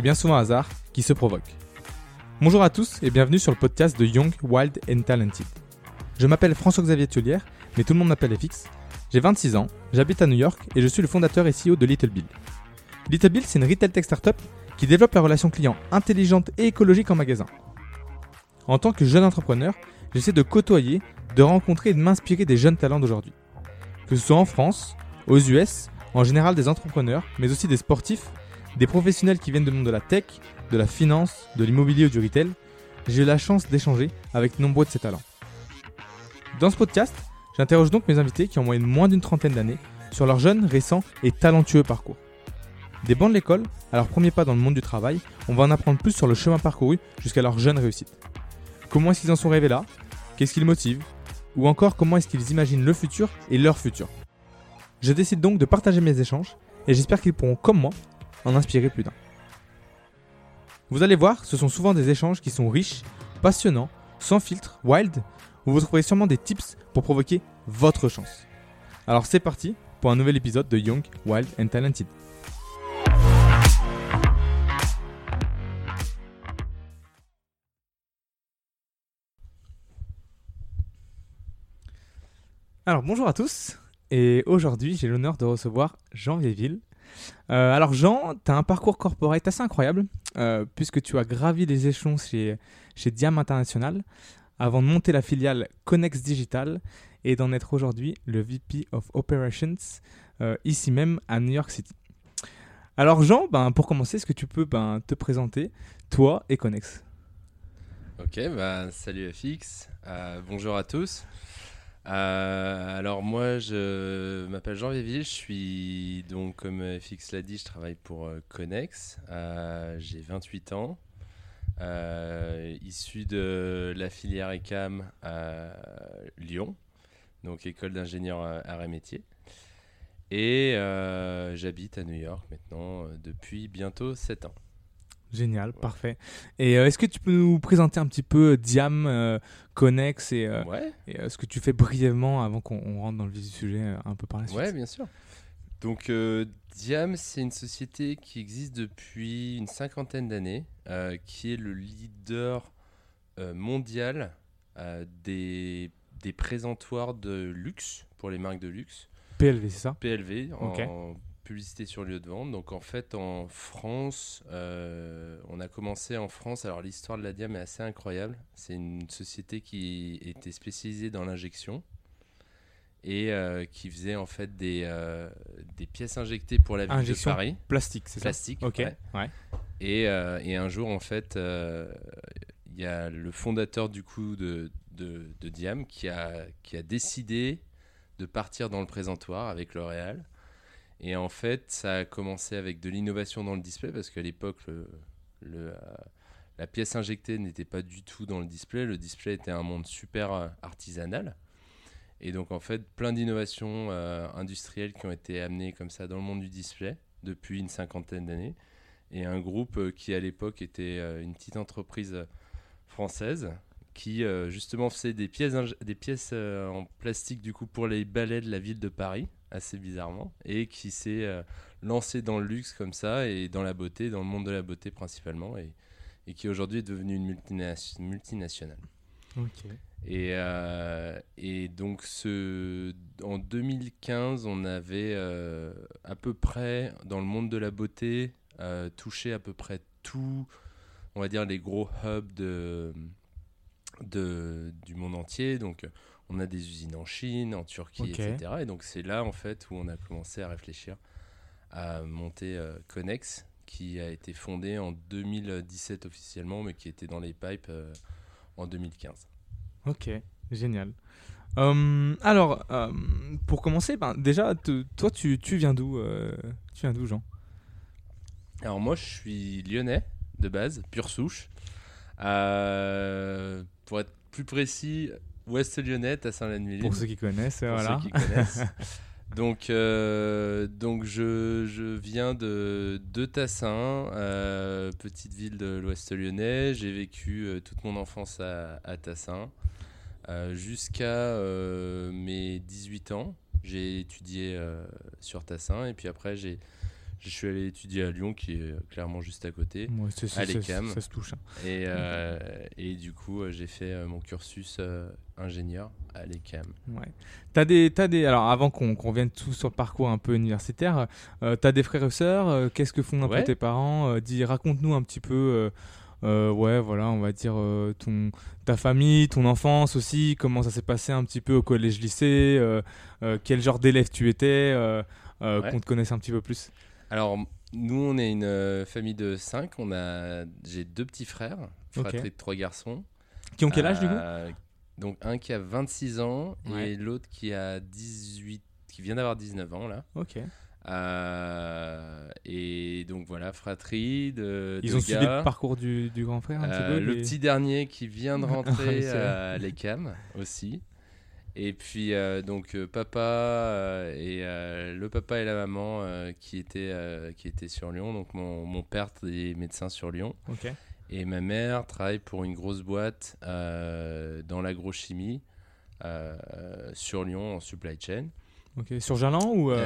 est bien souvent hasard qui se provoque. Bonjour à tous et bienvenue sur le podcast de Young, Wild and Talented. Je m'appelle François-Xavier Tullière, mais tout le monde m'appelle FX. J'ai 26 ans, j'habite à New York et je suis le fondateur et CEO de Little Bill. Little Bill, c'est une retail tech startup qui développe la relation client intelligente et écologique en magasin. En tant que jeune entrepreneur, j'essaie de côtoyer, de rencontrer et de m'inspirer des jeunes talents d'aujourd'hui. Que ce soit en France, aux US, en général des entrepreneurs, mais aussi des sportifs, des professionnels qui viennent du monde de la tech, de la finance, de l'immobilier ou du retail, j'ai eu la chance d'échanger avec nombreux de ces talents. Dans ce podcast, j'interroge donc mes invités qui ont moyenne moins d'une trentaine d'années sur leur jeune, récent et talentueux parcours. Des bancs de l'école à leur premier pas dans le monde du travail, on va en apprendre plus sur le chemin parcouru jusqu'à leur jeune réussite. Comment est-ce qu'ils en sont arrivés là? Qu'est-ce qui les motive Ou encore comment est-ce qu'ils imaginent le futur et leur futur? Je décide donc de partager mes échanges et j'espère qu'ils pourront, comme moi, en inspirer plus d'un. Vous allez voir, ce sont souvent des échanges qui sont riches, passionnants, sans filtre, wild, où vous trouverez sûrement des tips pour provoquer votre chance. Alors c'est parti pour un nouvel épisode de Young, Wild and Talented. Alors bonjour à tous, et aujourd'hui j'ai l'honneur de recevoir Jean Véville. Euh, alors Jean, tu as un parcours corporate assez incroyable, euh, puisque tu as gravi les échelons chez, chez Diam International, avant de monter la filiale Connex Digital et d'en être aujourd'hui le VP of Operations euh, ici même à New York City. Alors Jean, ben, pour commencer, est-ce que tu peux ben, te présenter, toi et Connex Ok, bah, salut FX, bonjour à tous. Euh, alors moi je m'appelle Jean Véville, je suis donc comme FX l'a dit, je travaille pour euh, Connex, euh, j'ai 28 ans, euh, issu de la filière ECAM à Lyon, donc école d'ingénieur euh, arts et métiers. Et j'habite à New York maintenant depuis bientôt 7 ans. Génial, parfait. Et euh, est-ce que tu peux nous présenter un petit peu Diam, euh, Connex et, euh, Ouais. et, euh, ce que tu fais brièvement avant qu'on on rentre dans le vif du sujet euh, un peu par la suite? Ouais, bien sûr. Donc, euh, Diam, c'est une société qui existe depuis une cinquantaine d'années, euh, qui est le leader euh, mondial euh, des, des présentoirs de luxe pour les marques de luxe, PLV, c'est ça? PLV, en Ok. Publicité sur lieu de vente. Donc, en fait, en France, euh, on a commencé en France. Alors, l'histoire de la Diam est assez incroyable. C'est une société qui était spécialisée dans l'injection et euh, qui faisait en fait des, euh, des pièces injectées pour la ville Injection de Paris, Plastique, c'est ça? Plastique. Ok, ouais. ouais. Et, et un jour, en fait, il y a le fondateur du coup de, de, de Diam qui a, qui a décidé de partir dans le présentoir avec L'Oréal. Et en fait, ça a commencé avec de l'innovation dans le display parce qu'à l'époque, euh, la pièce injectée n'était pas du tout dans le display. Le display était un monde super euh, artisanal. Et donc, en fait, plein d'innovations euh, industrielles qui ont été amenées comme ça dans le monde du display depuis une cinquantaine d'années et un groupe qui à l'époque était une petite entreprise française qui justement faisait des pièces, en plastique du coup pour les balais de la ville de Paris, assez bizarrement, et qui s'est euh, lancé dans le luxe comme ça et dans la beauté, dans le monde de la beauté principalement, et, et qui aujourd'hui est devenu une multina- multinationale. Et, euh, et donc, ce, en 2015, on avait euh, à peu près, dans le monde de la beauté, euh, touché à peu près tout, on va dire, les gros hubs de, de, du monde entier. Donc, on a des usines en Chine, en Turquie, etc. Et donc, c'est là, en fait, où on a commencé à réfléchir à monter euh, Connex, qui a été fondé en 2017 officiellement, mais qui était dans les pipes euh, en 2015. Ok, génial. Hum, alors, hum, pour commencer, ben, déjà, te- toi, tu, tu viens d'où euh, Tu viens d'où, Jean? Alors moi, je suis lyonnais de base, pure souche. Pour être plus précis, ouest lyonnais, à Saint-Lannuy. Pour ceux qui connaissent, Pour voilà. ceux qui connaissent. donc, euh, donc je, je viens de, de Tassin, euh, petite ville de l'ouest lyonnais. J'ai vécu euh, toute mon enfance à, à Tassin jusqu'à mes 18 ans. J'ai étudié sur Tassin et puis après j'ai Je suis allé étudier à Lyon, qui est clairement juste à côté. Ouais, c'est- c'est- à l'ECAM. ça se touche. hein. Et, euh, et du coup, euh, j'ai fait euh, mon cursus euh, ingénieur à l'ECAM. Ouais. T'as des, t'as des, alors avant qu'on qu'on revienne tout sur le parcours un peu universitaire, euh, t'as des frères et sœurs. euh, Qu'est-ce que font un peu Ouais. tes parents euh, dis, raconte-nous un petit peu. euh, euh, ouais, voilà, on va dire euh, ton, ta famille, ton enfance aussi. Comment ça s'est passé un petit peu au collège-lycée euh, euh, Quel genre d'élève tu étais euh, euh, Ouais. Qu'on te connaisse un petit peu plus. Alors, nous, on est une euh, famille de cinq. On a, j'ai deux petits frères, fratrie de trois garçons. Qui ont quel âge du coup Euh, Donc, un qui a 26 ans Ouais. et l'autre qui a 18, qui vient d'avoir 19 ans là. Ok. Euh, et donc voilà, fratrie de. Ils de ont suivi le parcours du, du grand frère un petit peu. le les- petit dernier qui vient de rentrer à l'ECAM aussi. Et puis euh, donc euh, papa euh, et le papa et la maman qui étaient qui étaient sur Lyon. Donc mon, mon père est médecin sur Lyon et ma mère travaille pour une grosse boîte dans l'agrochimie sur Lyon en supply chain. Ok. Sur Jalan ou euh,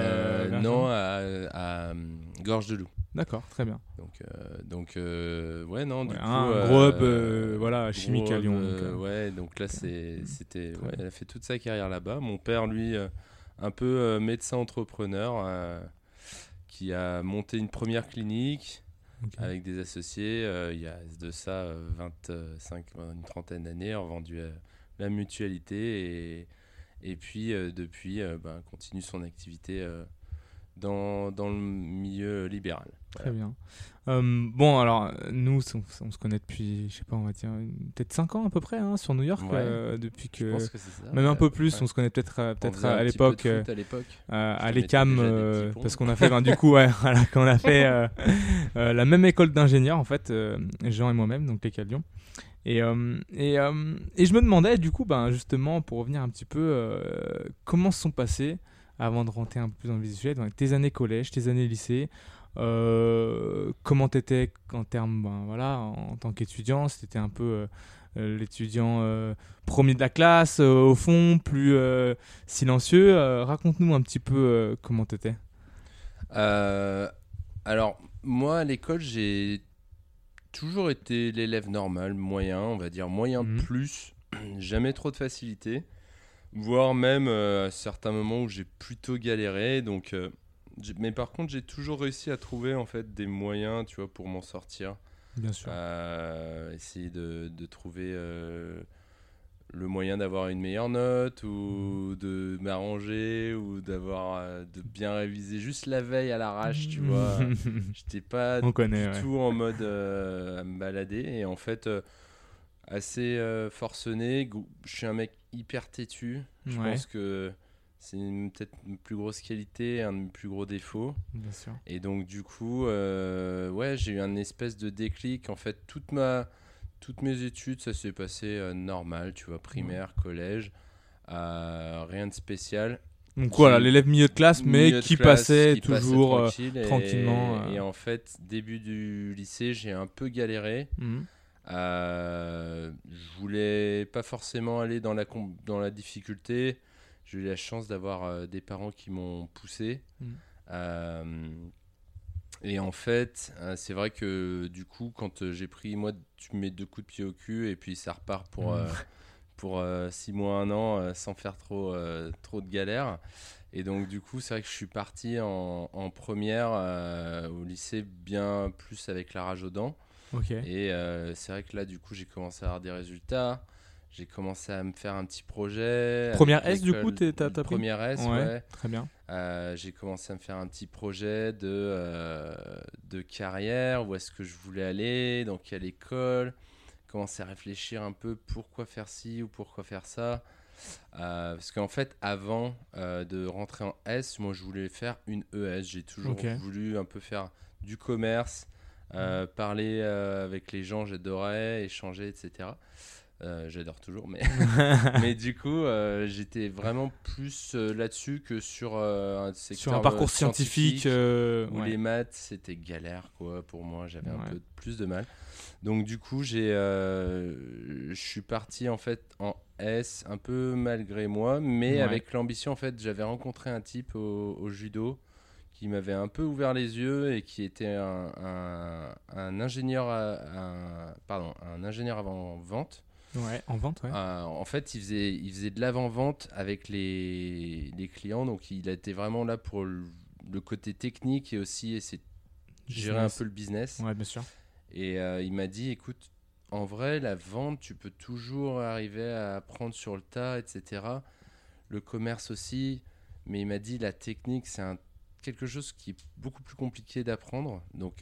Euh, non à, à, Gorge de Loup. D'accord, très bien. Donc, euh, donc euh, ouais, non, du Ouais, coup. un gros hub, euh, euh, voilà, gros chimique à Lyon, euh, donc, euh, ouais, donc là, c'est, c'était. Ouais, elle a fait toute sa carrière là-bas. Mon père, lui, euh, un peu euh, médecin entrepreneur, euh, qui a monté une première clinique avec des associés euh, il y a de ça euh, 25, une trentaine d'années, revendu à la mutualité et, et puis euh, depuis euh, ben, continue son activité euh, dans, dans le milieu libéral. Très bien. Euh, bon, alors, nous, on, on se connaît depuis, je sais pas, on va dire, peut-être 5 ans à peu près, hein, sur New York, Ouais. euh, depuis Je que. pense que ça. Même un peu plus, Ouais. on se connaît peut-être On peut-être faisait un à l'époque. euh, à l'ECAM, parce qu'on a fait, ben, du coup, ouais, voilà, qu'on a fait la même école d'ingénieurs, en fait, Jean et moi-même, donc l'ECA Lyon. Et, euh, et, euh, et je me demandais, du coup, ben, justement, pour revenir un petit peu, euh, comment se sont passées, avant de rentrer un peu plus dans le sujet, donc, tes années collège, tes années lycée, comment t'étais en termes, ben, voilà, en, tant qu'étudiant, si t'étais un peu l'étudiant premier de la classe, au fond, plus silencieux. Raconte-nous un petit peu comment t'étais. Alors, moi, à l'école, j'ai toujours été l'élève normal, moyen, on va dire moyen Mhm. plus, jamais trop de facilité, voire même euh, à certains moments où j'ai plutôt galéré. Donc, euh, mais par contre, j'ai toujours réussi à trouver en fait des moyens, tu vois, pour m'en sortir. Bien sûr. Essayer de, de trouver euh, le moyen d'avoir une meilleure note ou de m'arranger ou d'avoir euh, de bien réviser juste la veille à l'arrache, tu vois. J'étais pas On connaît, du ouais. tout en mode euh, à me balader et en fait euh, assez forcené. Je suis un mec hyper têtu. Je Ouais. pense que c'est peut-être une plus grosse qualité, un de mes plus gros défauts. Bien sûr. Et donc du coup, ouais, j'ai eu un espèce de déclic. En fait, toute ma, toutes mes études, ça s'est passé euh, normal, tu vois, primaire, collège, euh, rien de spécial. Donc voilà, l'élève milieu de classe, mais de qui classe, passait qui passait toujours. euh, et- tranquillement, euh. Et, en fait, début du lycée, j'ai un peu galéré. Euh, je voulais pas forcément aller dans la, dans la difficulté. J'ai eu la chance d'avoir des parents qui m'ont poussé. Mhm. Et en fait, euh, c'est vrai que du coup, quand euh, j'ai pris, moi, tu mets deux coups de pied au cul et puis ça repart pour, euh, pour euh, six mois, un an, euh, sans faire trop, trop de galères. Et donc, du coup, c'est vrai que je suis parti en, en première au lycée bien plus avec la rage aux dents. Ok. Et c'est vrai que là, du coup, j'ai commencé à avoir des résultats. J'ai commencé à me faire un petit projet. Première S, du coup, t'as pris Première S, Ouais. ouais. Très bien. Euh, j'ai commencé à me faire un petit projet de, euh, de carrière, où est-ce que je voulais aller, dans quelle école, commencer à réfléchir un peu pourquoi faire ci ou pourquoi faire ça. Euh, parce qu'en fait, avant de rentrer en S, moi je voulais faire une ES. J'ai toujours voulu un peu faire du commerce, euh, parler avec les gens, j'adorais, échanger, etc. Euh, J'adore toujours, mais mais du coup, euh, j'étais vraiment plus euh, là-dessus que sur un secteur Sur un parcours scientifique. où ouais. les maths c'était galère quoi pour moi. J'avais un peu plus de mal. Donc du coup, je suis parti en fait en S un peu malgré moi, mais Ouais. avec l'ambition en fait. J'avais rencontré un type au, au judo qui m'avait un peu ouvert les yeux et qui était un, un- un ingénieur, à- un, pardon, un ingénieur avant vente. Ouais, en vente, ouais. Euh, en fait, il faisait, il faisait de l'avant-vente avec les, les clients, donc il était vraiment là pour le, le côté technique et aussi essayer de gérer un Business. peu le business. Ouais, bien sûr. Et euh, il m'a dit, écoute, en vrai, la vente, tu peux toujours arriver à apprendre sur le tas, etc. Le commerce aussi. Mais il m'a dit, la technique, c'est quelque chose qui est beaucoup plus compliqué d'apprendre. Donc,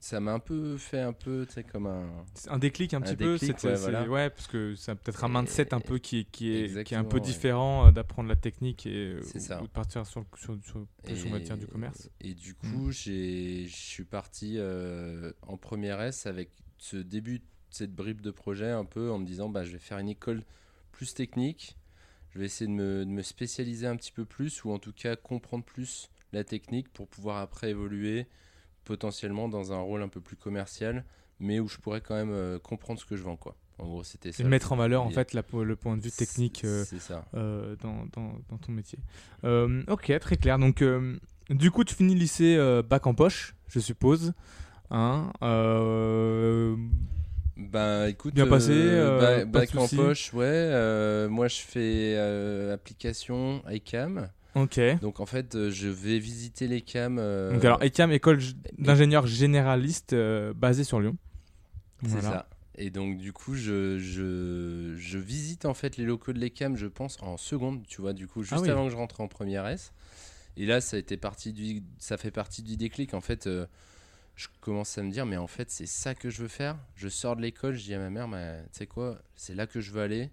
ça m'a un peu fait un peu, tu sais, comme un... Un déclic un, petit peu, déclic, ouais, voilà. ouais, parce que c'est peut-être un Et- mindset un peu qui est, qui est, qui est un peu ouais. différent euh, d'apprendre la technique et euh, ou- ça. ou de partir sur, le- sur, sur du commerce. Mm. Et du coup, j'ai- je suis parti euh, en première S avec ce début, cette bribe de projet un peu en me disant bah, je vais faire une école plus technique. Je vais essayer de me, de me spécialiser un petit peu plus ou en tout cas comprendre plus la technique pour pouvoir après évoluer potentiellement dans un rôle un peu plus commercial, mais où je pourrais quand même euh, comprendre ce que je vends. Quoi. En gros, c'était ça. Et mettre en valeur, en fait, la- le point de vue technique euh, ça. euh, dans, dans, dans ton métier. Euh, ok, très clair. Donc, du coup, tu finis lycée bac en poche, je suppose. Hein Bah écoute, Bien passé, ba- pas de bac en poche, ouais. moi je fais application ICAM. Ok. Donc en fait, euh, je vais visiter les cams. euh, Donc, alors, ECAM, école d'ingénieurs généralistes euh, basée sur Lyon. c'est ça. Et donc du coup, je, je, je visite en fait les locaux de l'ECAM, je pense, en seconde, tu vois, du coup, juste Ah oui. avant que je rentre en première S. Et là, ça, a été parti du, ça fait partie du déclic. En fait, euh, je commence à me dire, mais en fait, c'est ça que je veux faire. Je sors de l'école, je dis à ma mère, tu sais quoi, c'est là que je veux aller.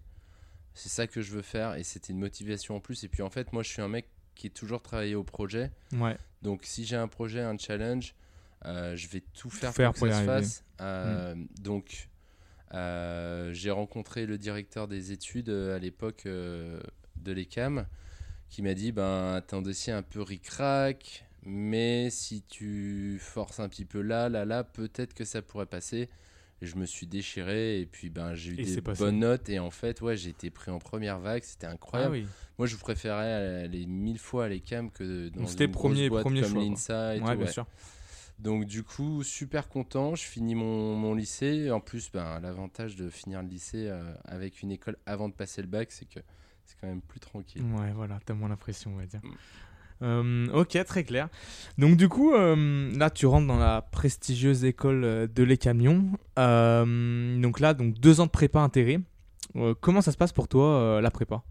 C'est ça que je veux faire. Et c'était une motivation en plus. Et puis en fait, moi, je suis un mec qui est toujours travaillé au projet. Ouais. Donc si j'ai un projet, un challenge, euh, je vais tout faire, faire pour pour que ça se fasse. Euh, Donc euh, j'ai rencontré le directeur des études à l'époque de l'ECAM qui m'a dit ben t'as un dossier un peu ric-rac mais si tu forces un petit peu là, là, là, peut-être que ça pourrait passer. Je me suis déchiré et puis ben j'ai eu Et des bonnes notes et en fait ouais j'ai été pris en première vague, c'était Ah incroyable. oui. Moi, je préférais aller mille fois à l'ECAM que dans Donc, une premier- boîte premier comme l'INSA et Ouais, tout. bien ouais. sûr. Donc, du coup, super content. Je finis mon, mon lycée. En plus, ben, l'avantage de finir le lycée euh, avec une école avant de passer le bac, c'est que c'est quand même plus tranquille. Ouais, voilà, t'as moins l'impression, on va dire. Euh, ok, très clair. Donc du coup, euh, là, tu rentres dans la prestigieuse école euh, de Les Camions. Donc là, donc deux ans de prépa intégrée. Comment ça se passe pour toi, la prépa?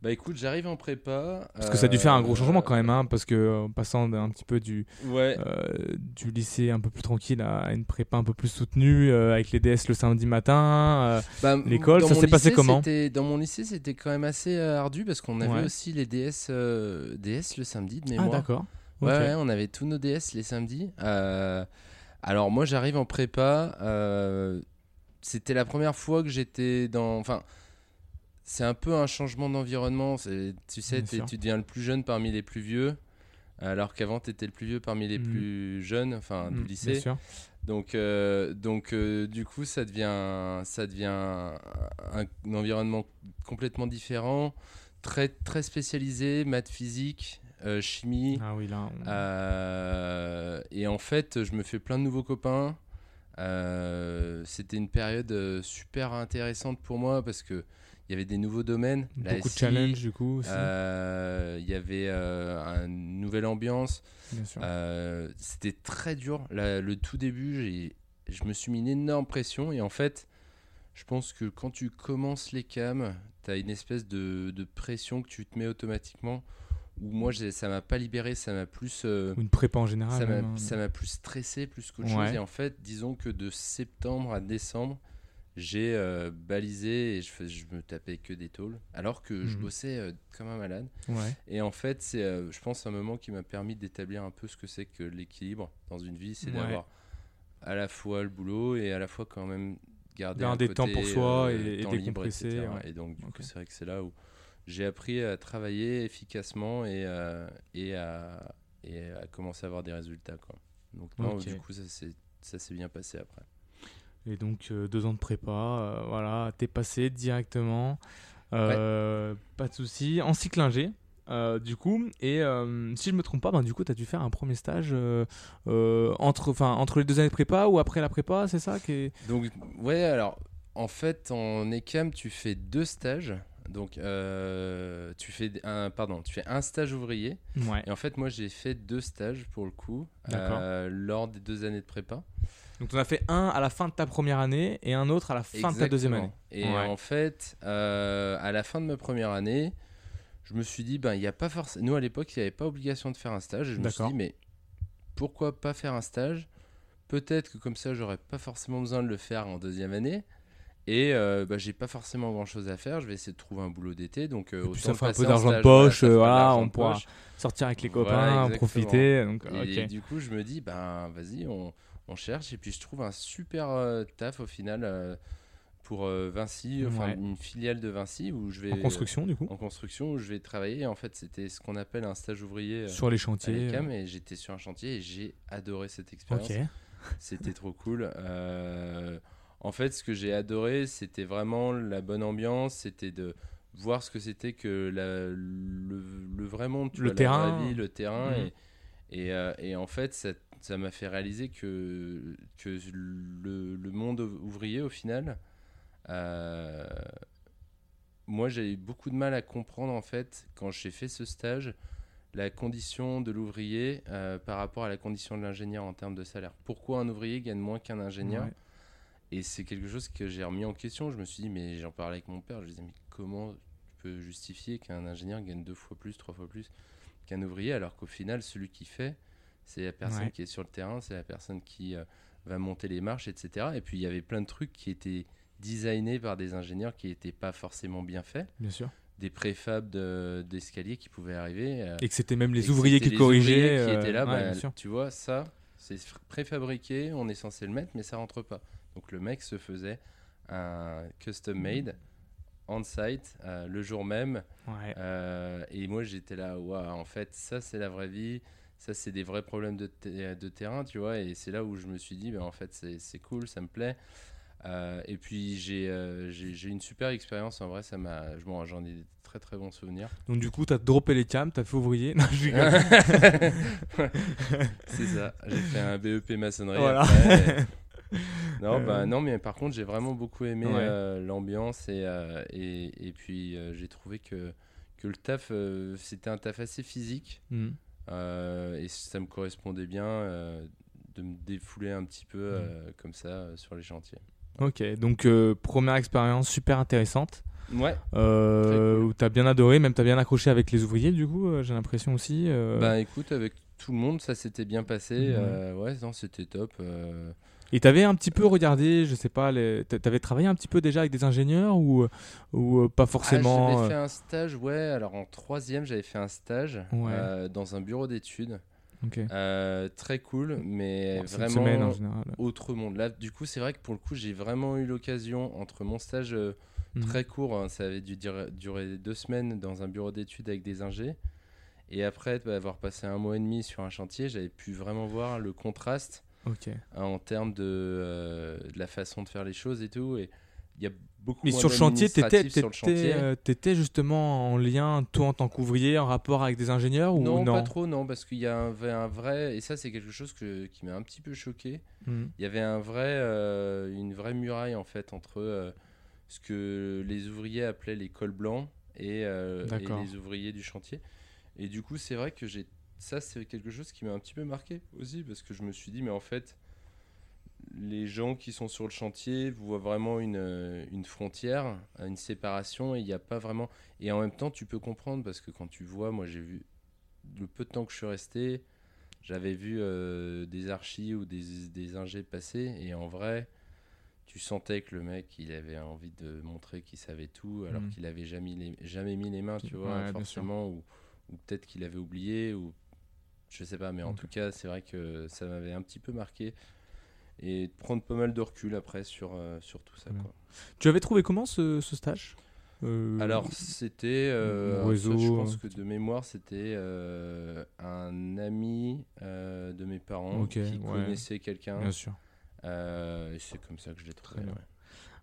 Bah écoute, j'arrive en prépa. Parce que ça a dû faire un gros euh, changement quand même, hein, parce que en passant d'un petit peu du, Ouais. euh, du lycée un peu plus tranquille à une prépa un peu plus soutenue, euh, avec les DS le samedi matin. euh, Bah, l'école, ça s'est passé comment Dans mon lycée, c'était quand même assez ardu parce qu'on avait Ouais. aussi les DS, DS le samedi de Ah mémoire. d'accord. Ouais, on avait tous nos DS les samedis. Alors moi j'arrive en prépa. C'était la première fois que j'étais dans... Enfin, c'est un peu un changement d'environnement. Tu sais, Bien tu deviens le plus jeune parmi les plus vieux. Alors qu'avant, tu étais le plus vieux parmi les Mhm. plus jeunes, enfin, Mm, du bien lycée. sûr. Donc, euh, donc euh, du coup, ça devient, ça devient un, un environnement complètement différent, très, très spécialisé, maths, physique, euh, chimie. Ah oui, là. on- et en fait, je me fais plein de nouveaux copains. C'était une période super intéressante pour moi parce que il y avait des nouveaux domaines. Beaucoup de challenges du coup aussi, euh, Il y avait euh, une nouvelle ambiance. Euh, C'était très dur. Le tout début, je me suis mis une énorme pression. Et en fait, je pense que quand tu commences les cams, tu as une espèce de, de pression que tu te mets automatiquement. Où moi, ça m'a pas libéré, ça m'a plus. euh, une prépa en général. ça m'a même, hein. ça m'a plus stressé plus qu'autre Ouais. chose. Et en fait, disons que de septembre à décembre, j'ai euh, balisé et je, fais- je me tapais que des tôles. Alors que je Mhm. bossais euh, comme un malade. Ouais. Et en fait, c'est, euh, je pense, un moment qui m'a permis d'établir un peu ce que c'est que l'équilibre dans une vie. C'est Ouais. d'avoir à la fois le boulot et à la fois quand même garder un des temps côté, pour soi et- et temps décompresser, ouais. Et donc, du coup, c'est vrai que c'est là où j'ai appris à travailler efficacement et, et, à, et à commencer à avoir des résultats. Quoi. Donc, non, Ok. du coup, ça s'est, ça s'est bien passé après. Et donc euh, deux ans de prépa, euh, voilà, t'es passé directement, euh, pas de souci. En cycle ingé, euh, du coup. Et euh, si je me trompe pas, ben, du coup, tu as dû faire un premier stage euh, entre, entre les deux années de prépa ou après la prépa, c'est ça qui est... Donc, ouais, alors, en fait, en ECAM, tu fais deux stages. Donc, tu fais un, pardon, tu fais un stage ouvrier. Ouais. Et en fait, moi, j'ai fait deux stages pour le coup, lors des deux années de prépa. Donc, en as fait un à la fin de ta première année et un autre à la fin de ta deuxième année. Et Ouais. en fait, euh, à la fin de ma première année, je me suis dit, ben, il n'y a pas forcément. Nous, à l'époque, il n'y avait pas obligation de faire un stage. Et je me suis dit, mais pourquoi pas faire un stage? Peut-être que comme ça, j'aurais pas forcément besoin de le faire en deuxième année. Et euh, bah, j'ai pas forcément grand chose à faire. Je vais essayer de trouver un boulot d'été. Donc, euh, autant ça fait un peu en d'argent de poche, euh, voilà, on pourra. Sortir avec les Voilà, copains, exactement. profiter. Donc, Et du coup, je me dis, ben vas-y, on, on cherche. Et puis, je trouve un super euh, taf au final euh, pour euh, Vinci, enfin Ouais. une filiale de Vinci où je vais. En construction, du coup. en construction où je vais travailler. En fait, c'était ce qu'on appelle un stage ouvrier Sur les chantiers. l'ECAM. Et j'étais sur un chantier et j'ai adoré cette expérience. C'était trop cool. Euh, en fait, ce que j'ai adoré, c'était vraiment la bonne ambiance. C'était de voir ce que c'était que la- le, le vrai monde, tu Le vois, la terrain. vraie vie, le terrain. Mhm. Et, et, euh, et en fait, ça ça m'a fait réaliser que, que le, le monde ouvrier, au final, euh, moi, j'ai eu beaucoup de mal à comprendre, en fait, quand j'ai fait ce stage, la condition de l'ouvrier euh, par rapport à la condition de l'ingénieur en termes de salaire. Pourquoi un ouvrier gagne moins qu'un ingénieur Ouais. Et c'est quelque chose que j'ai remis en question. Je me suis dit, mais j'en parlais avec mon père, je lui disais, mais comment tu peux justifier qu'un ingénieur gagne deux fois plus, trois fois plus qu'un ouvrier, alors qu'au final, celui qui fait, c'est la personne Ouais. qui est sur le terrain, c'est la personne qui euh, va monter les marches, etc. Et puis, il y avait plein de trucs qui étaient designés par des ingénieurs qui n'étaient pas forcément bien faits. Bien sûr. Des préfabs de- d'escaliers qui pouvaient arriver. euh, Et que c'était même les ouvriers qui les corrigeaient. ouvriers qui euh, étaient là, ouais, bah, bien sûr. tu vois, ça, c'est préfabriqué, on est censé le mettre, mais ça rentre pas. Donc le mec se faisait un custom made on site euh, le jour même. Ouais. Euh, et moi j'étais là, waouh, en fait, ça c'est la vraie vie. Ça, c'est des vrais problèmes de, te- de terrain, tu vois. Et c'est là où je me suis dit, ben, en fait, c'est cool, ça me plaît. Euh, et puis, j'ai euh, une super expérience. En vrai, ça m'a. J'en ai des très très bons souvenirs. Donc du coup, t'as droppé les cams, t'as fait ouvrier. Non, je rigole. c'est ça. J'ai fait un BEP maçonnerie. Voilà. après, et- non, Euh. bah, non, mais par contre, j'ai vraiment beaucoup aimé Ouais. euh, l'ambiance et, et, et puis j'ai trouvé que, que le taf, c'était un taf assez physique Mhm. Euh, et ça me correspondait bien euh, de me défouler un petit peu euh, comme ça sur les chantiers. Ok, donc première expérience super intéressante. Ouais, euh, cool. T'as bien adoré, même t'as bien accroché avec les ouvriers, du coup, euh, j'ai l'impression aussi. euh. bah écoute, avec tout le monde, ça s'était bien passé. Ouais, non, c'était top. Et t'avais un petit peu regardé, je sais pas, les... t'a- t'avais travaillé un petit peu déjà avec des ingénieurs ou, ou euh, pas Ah, forcément j'avais fait euh, un stage, ouais. Alors en troisième, j'avais fait un stage Ouais. euh, dans un bureau d'études. Euh, très cool, mais Bon, vraiment semaine en général. autre monde. Là, du coup, c'est vrai que pour le coup, j'ai vraiment eu l'occasion entre mon stage euh, Mhm. très court, hein, ça avait dû dire- durer deux semaines dans un bureau d'études avec des ingés. Et après bah, avoir passé un mois et demi sur un chantier, j'avais pu vraiment voir le contraste Hein, en termes de, euh, de la façon de faire les choses et tout. Et il y a beaucoup Mais moins sur le chantier, t'étais, sur le t'étais, chantier. t'étais justement en lien, toi en tant qu'ouvrier, en rapport avec des ingénieurs ou non, non, pas trop, non, parce qu'il y a un, vrai- un vrai, et ça c'est quelque chose que, qui m'a un petit peu choqué. Mhm. Il y avait un vrai, euh, une vraie muraille en fait entre euh, ce que les ouvriers appelaient les cols blancs et, les ouvriers du chantier. Et du coup, c'est vrai que j'ai ça, c'est quelque chose qui m'a un petit peu marqué aussi parce que je me suis dit, mais en fait, les gens qui sont sur le chantier voient vraiment une, euh, une frontière, une séparation et il n'y a pas vraiment. Et en même temps, tu peux comprendre parce que quand tu vois, moi j'ai vu le peu de temps que je suis resté, j'avais vu euh, des archis ou des, des ingés passer et en vrai, tu sentais que le mec, il avait envie de montrer qu'il savait tout alors Mhm. qu'il avait jamais, jamais mis les mains, tu vois, forcément, ou, ou peut-être qu'il avait oublié, ou je sais pas, mais en tout cas, c'est vrai que ça m'avait un petit peu marqué et prendre pas mal de recul après sur, euh, sur tout ça. Quoi. Tu avais trouvé comment ce, ce stage? Euh, Alors, c'était. euh, je pense euh. que de mémoire, c'était un ami de mes parents qui ouais. connaissait quelqu'un. Bien sûr. Et c'est comme ça que je l'ai trouvé. Ouais.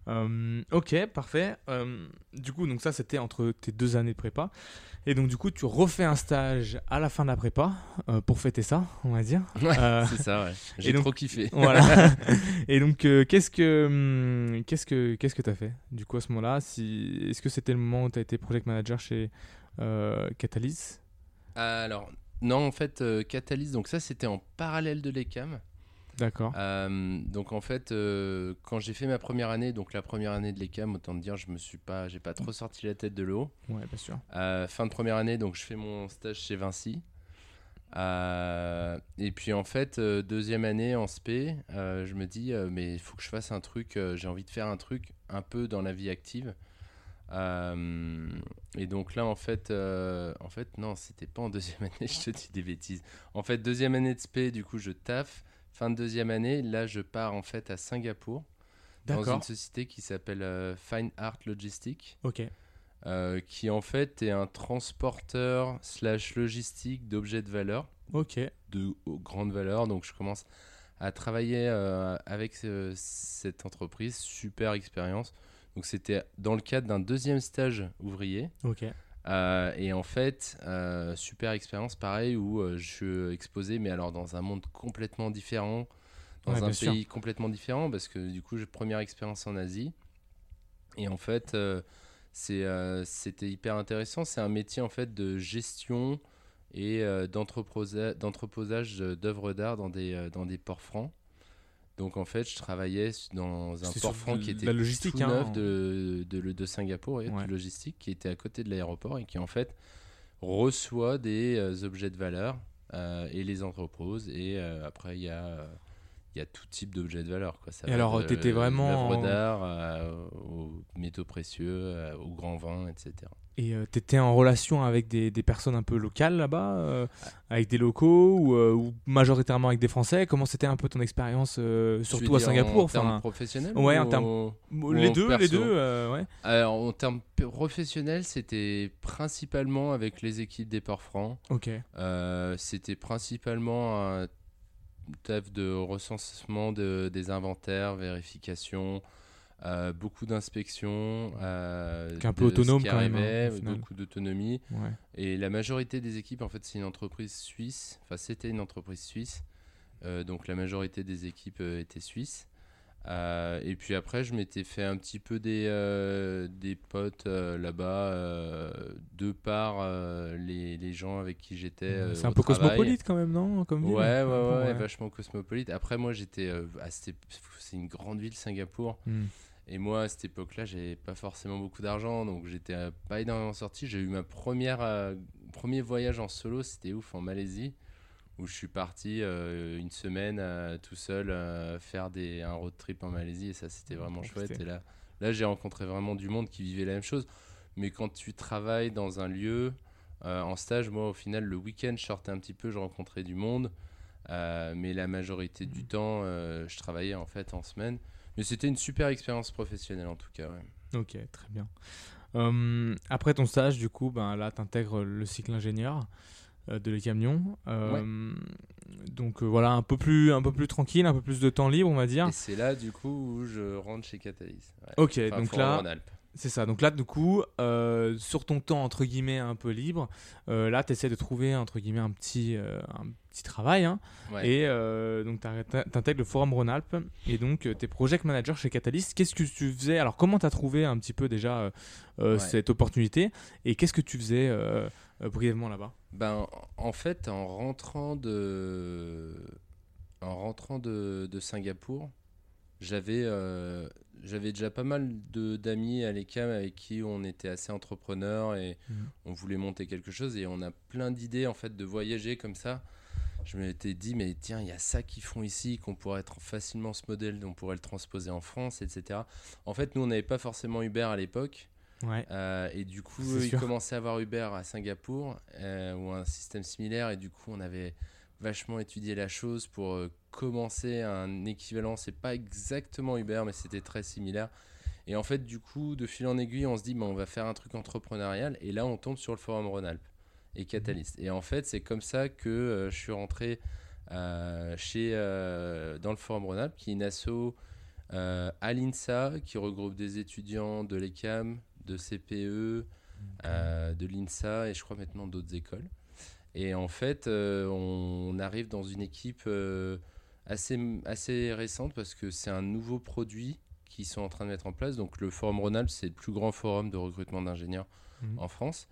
Euh, ok, parfait. Euh, du coup, donc ça, c'était entre tes deux années de prépa. Et donc, du coup, tu refais un stage à la fin de la prépa euh, pour fêter ça, on va dire. Ouais, c'est ça, ouais. J'ai donc- trop kiffé. voilà. et donc, qu'est-ce que hum, qu'est-ce que qu'est-ce que t'as fait du coup à ce moment-là? Si est-ce que c'était le moment où t'as été project manager chez Catalyse? Alors, non, en fait, Catalyse, donc ça, c'était en parallèle de l'ECAM. D'accord. Euh, donc en fait, euh, quand j'ai fait ma première année, donc la première année de l'ECAM, autant dire, je me suis pas, j'ai pas trop sorti la tête de l'eau. Ouais, bien sûr. Euh, fin de première année, donc je fais mon stage chez Vinci. Et puis en fait, deuxième année en SP, je me dis, mais il faut que je fasse un truc, j'ai envie de faire un truc un peu dans la vie active. Euh, et donc là, en fait, euh, en fait non, c'était pas en deuxième année, je te dis des bêtises. En fait, deuxième année de SP, du coup, je taffe. Fin de deuxième année, là, je pars en fait à Singapour, dans une société qui s'appelle euh, Fine Art Logistics Ok. euh, qui en fait est un transporteur slash logistique d'objets de valeur, Ok. de grande valeur. Donc je commence à travailler euh, avec cette entreprise, super expérience. Donc c'était dans le cadre d'un deuxième stage ouvrier. Ok. Euh, et en fait, euh, super expérience, pareil, où euh, je suis exposé, mais alors dans un monde complètement différent, dans Ouais, un sûr. pays complètement différent, parce que du coup, j'ai première expérience en Asie. Et en fait, c'était hyper intéressant. C'est un métier en fait de gestion et d'entreposa- d'entreposage de- d'œuvres d'art dans des, dans des ports francs. Donc en fait, je travaillais dans un port franc qui était la logistique, tout hein, neuf en- de, de, de Singapour, et Ouais. de logistique, qui était à côté de l'aéroport et qui en fait reçoit des euh, objets de valeur euh, et les entrepose. Et euh, après, il y a il y a tout type d'objets de valeur. Quoi. Ça Et alors, de t'étais vraiment l'œuvre en- d'art euh, aux métaux précieux, euh, aux grands vins, etc. Et euh, t'étais en relation avec des, des personnes un peu locales là-bas, euh, avec des locaux ou, euh, ou majoritairement avec des Français? Comment c'était un peu ton expérience, euh, surtout à Singapour En termes professionnels ouais, ou en termes- Les deux, les deux, ouais. Alors, en termes professionnels, c'était principalement avec les équipes des ports francs. Ok. C'était principalement un taf de recensement de, des inventaires, vérification, euh, beaucoup d'inspections. Euh, un peu autonome quand même, hein, final. beaucoup d'autonomie. Ouais. Et la majorité des équipes, en fait, c'est une entreprise suisse. Enfin, c'était une entreprise suisse. Euh, donc la majorité des équipes euh, étaient suisses. Euh, et puis après, je m'étais fait un petit peu des, euh, des potes euh, là-bas, euh, de par euh, les, les gens avec qui j'étais. euh, C'est un peu travail. cosmopolite quand même, non Comme Ouais, ouais, ouais, vachement cosmopolite. Après, moi, j'étais. euh, c'est une grande ville, Singapour. Hmm. Et moi, à cette époque-là, j'avais pas forcément beaucoup d'argent, donc j'étais pas énormément sorti. J'ai eu ma première euh, premier voyage en solo, c'était ouf, en Malaisie, où je suis parti euh, une semaine euh, tout seul faire des, un road trip en Malaisie, et ça, c'était vraiment Pour chouette. Et là, là j'ai rencontré vraiment du monde qui vivait la même chose. Mais quand tu travailles dans un lieu, en stage, moi, au final, le week-end, je sortais un petit peu, je rencontrais du monde. Mais la majorité du temps, euh, je travaillais en fait en semaine. Mais c'était une super expérience professionnelle en tout cas. ouais. Ok, très bien. Euh, après ton stage, du coup, ben, là, tu intègres le cycle ingénieur euh, de les camions. Euh, Donc euh, voilà, un peu, plus, un peu plus tranquille, un peu plus de temps libre, on va dire. Et c'est là du coup où je rentre chez Catalyst. Ouais. Ok, Enfin, donc là, c'est ça. Donc là, du coup, sur ton temps entre guillemets un peu libre, là, tu essaies de trouver entre guillemets un petit, un petit travail. hein. Ouais. Et euh, donc, tu intègres le Forum Rhône-Alpes et donc tu es project manager chez Catalyst. Qu'est-ce que tu faisais? Alors, comment tu as trouvé un petit peu déjà euh, euh, Ouais. cette opportunité? Et qu'est-ce que tu faisais euh, euh, brièvement là-bas? Ben, en fait, en rentrant de, en rentrant de, de Singapour, j'avais euh, j'avais déjà pas mal de d'amis à l'ECAM avec qui on était assez entrepreneurs et Mhm. on voulait monter quelque chose et on a plein d'idées en fait de voyager comme ça. Je m'étais dit mais tiens il y a ça qu'ils font ici qu'on pourrait être facilement ce modèle on pourrait le transposer en France etc. En fait nous on n'avait pas forcément Uber à l'époque Ouais. euh, et du coup, eux, ils commençaient à avoir Uber à Singapour euh, ou un système similaire. Et du coup, on avait vachement étudié la chose pour euh, commencer un équivalent. C'est pas exactement Uber, mais c'était très similaire. Et en fait, du coup, de fil en aiguille, on se dit, bah, on va faire un truc entrepreneurial. Et là, on tombe sur le forum Rhône-Alpes et Catalyst. Et en fait, c'est comme ça que euh, je suis rentré euh, chez, euh, dans le forum Rhône-Alpes, qui est une asso à l'INSA, qui regroupe des étudiants de l'ECAM, de CPE, euh, de l'INSA et je crois maintenant d'autres écoles. Et en fait, euh, on arrive dans une équipe euh, assez, assez récente parce que c'est un nouveau produit qu'ils sont en train de mettre en place. Donc le Forum Rhône-Alpes, c'est le plus grand forum de recrutement d'ingénieurs Mhm. en France.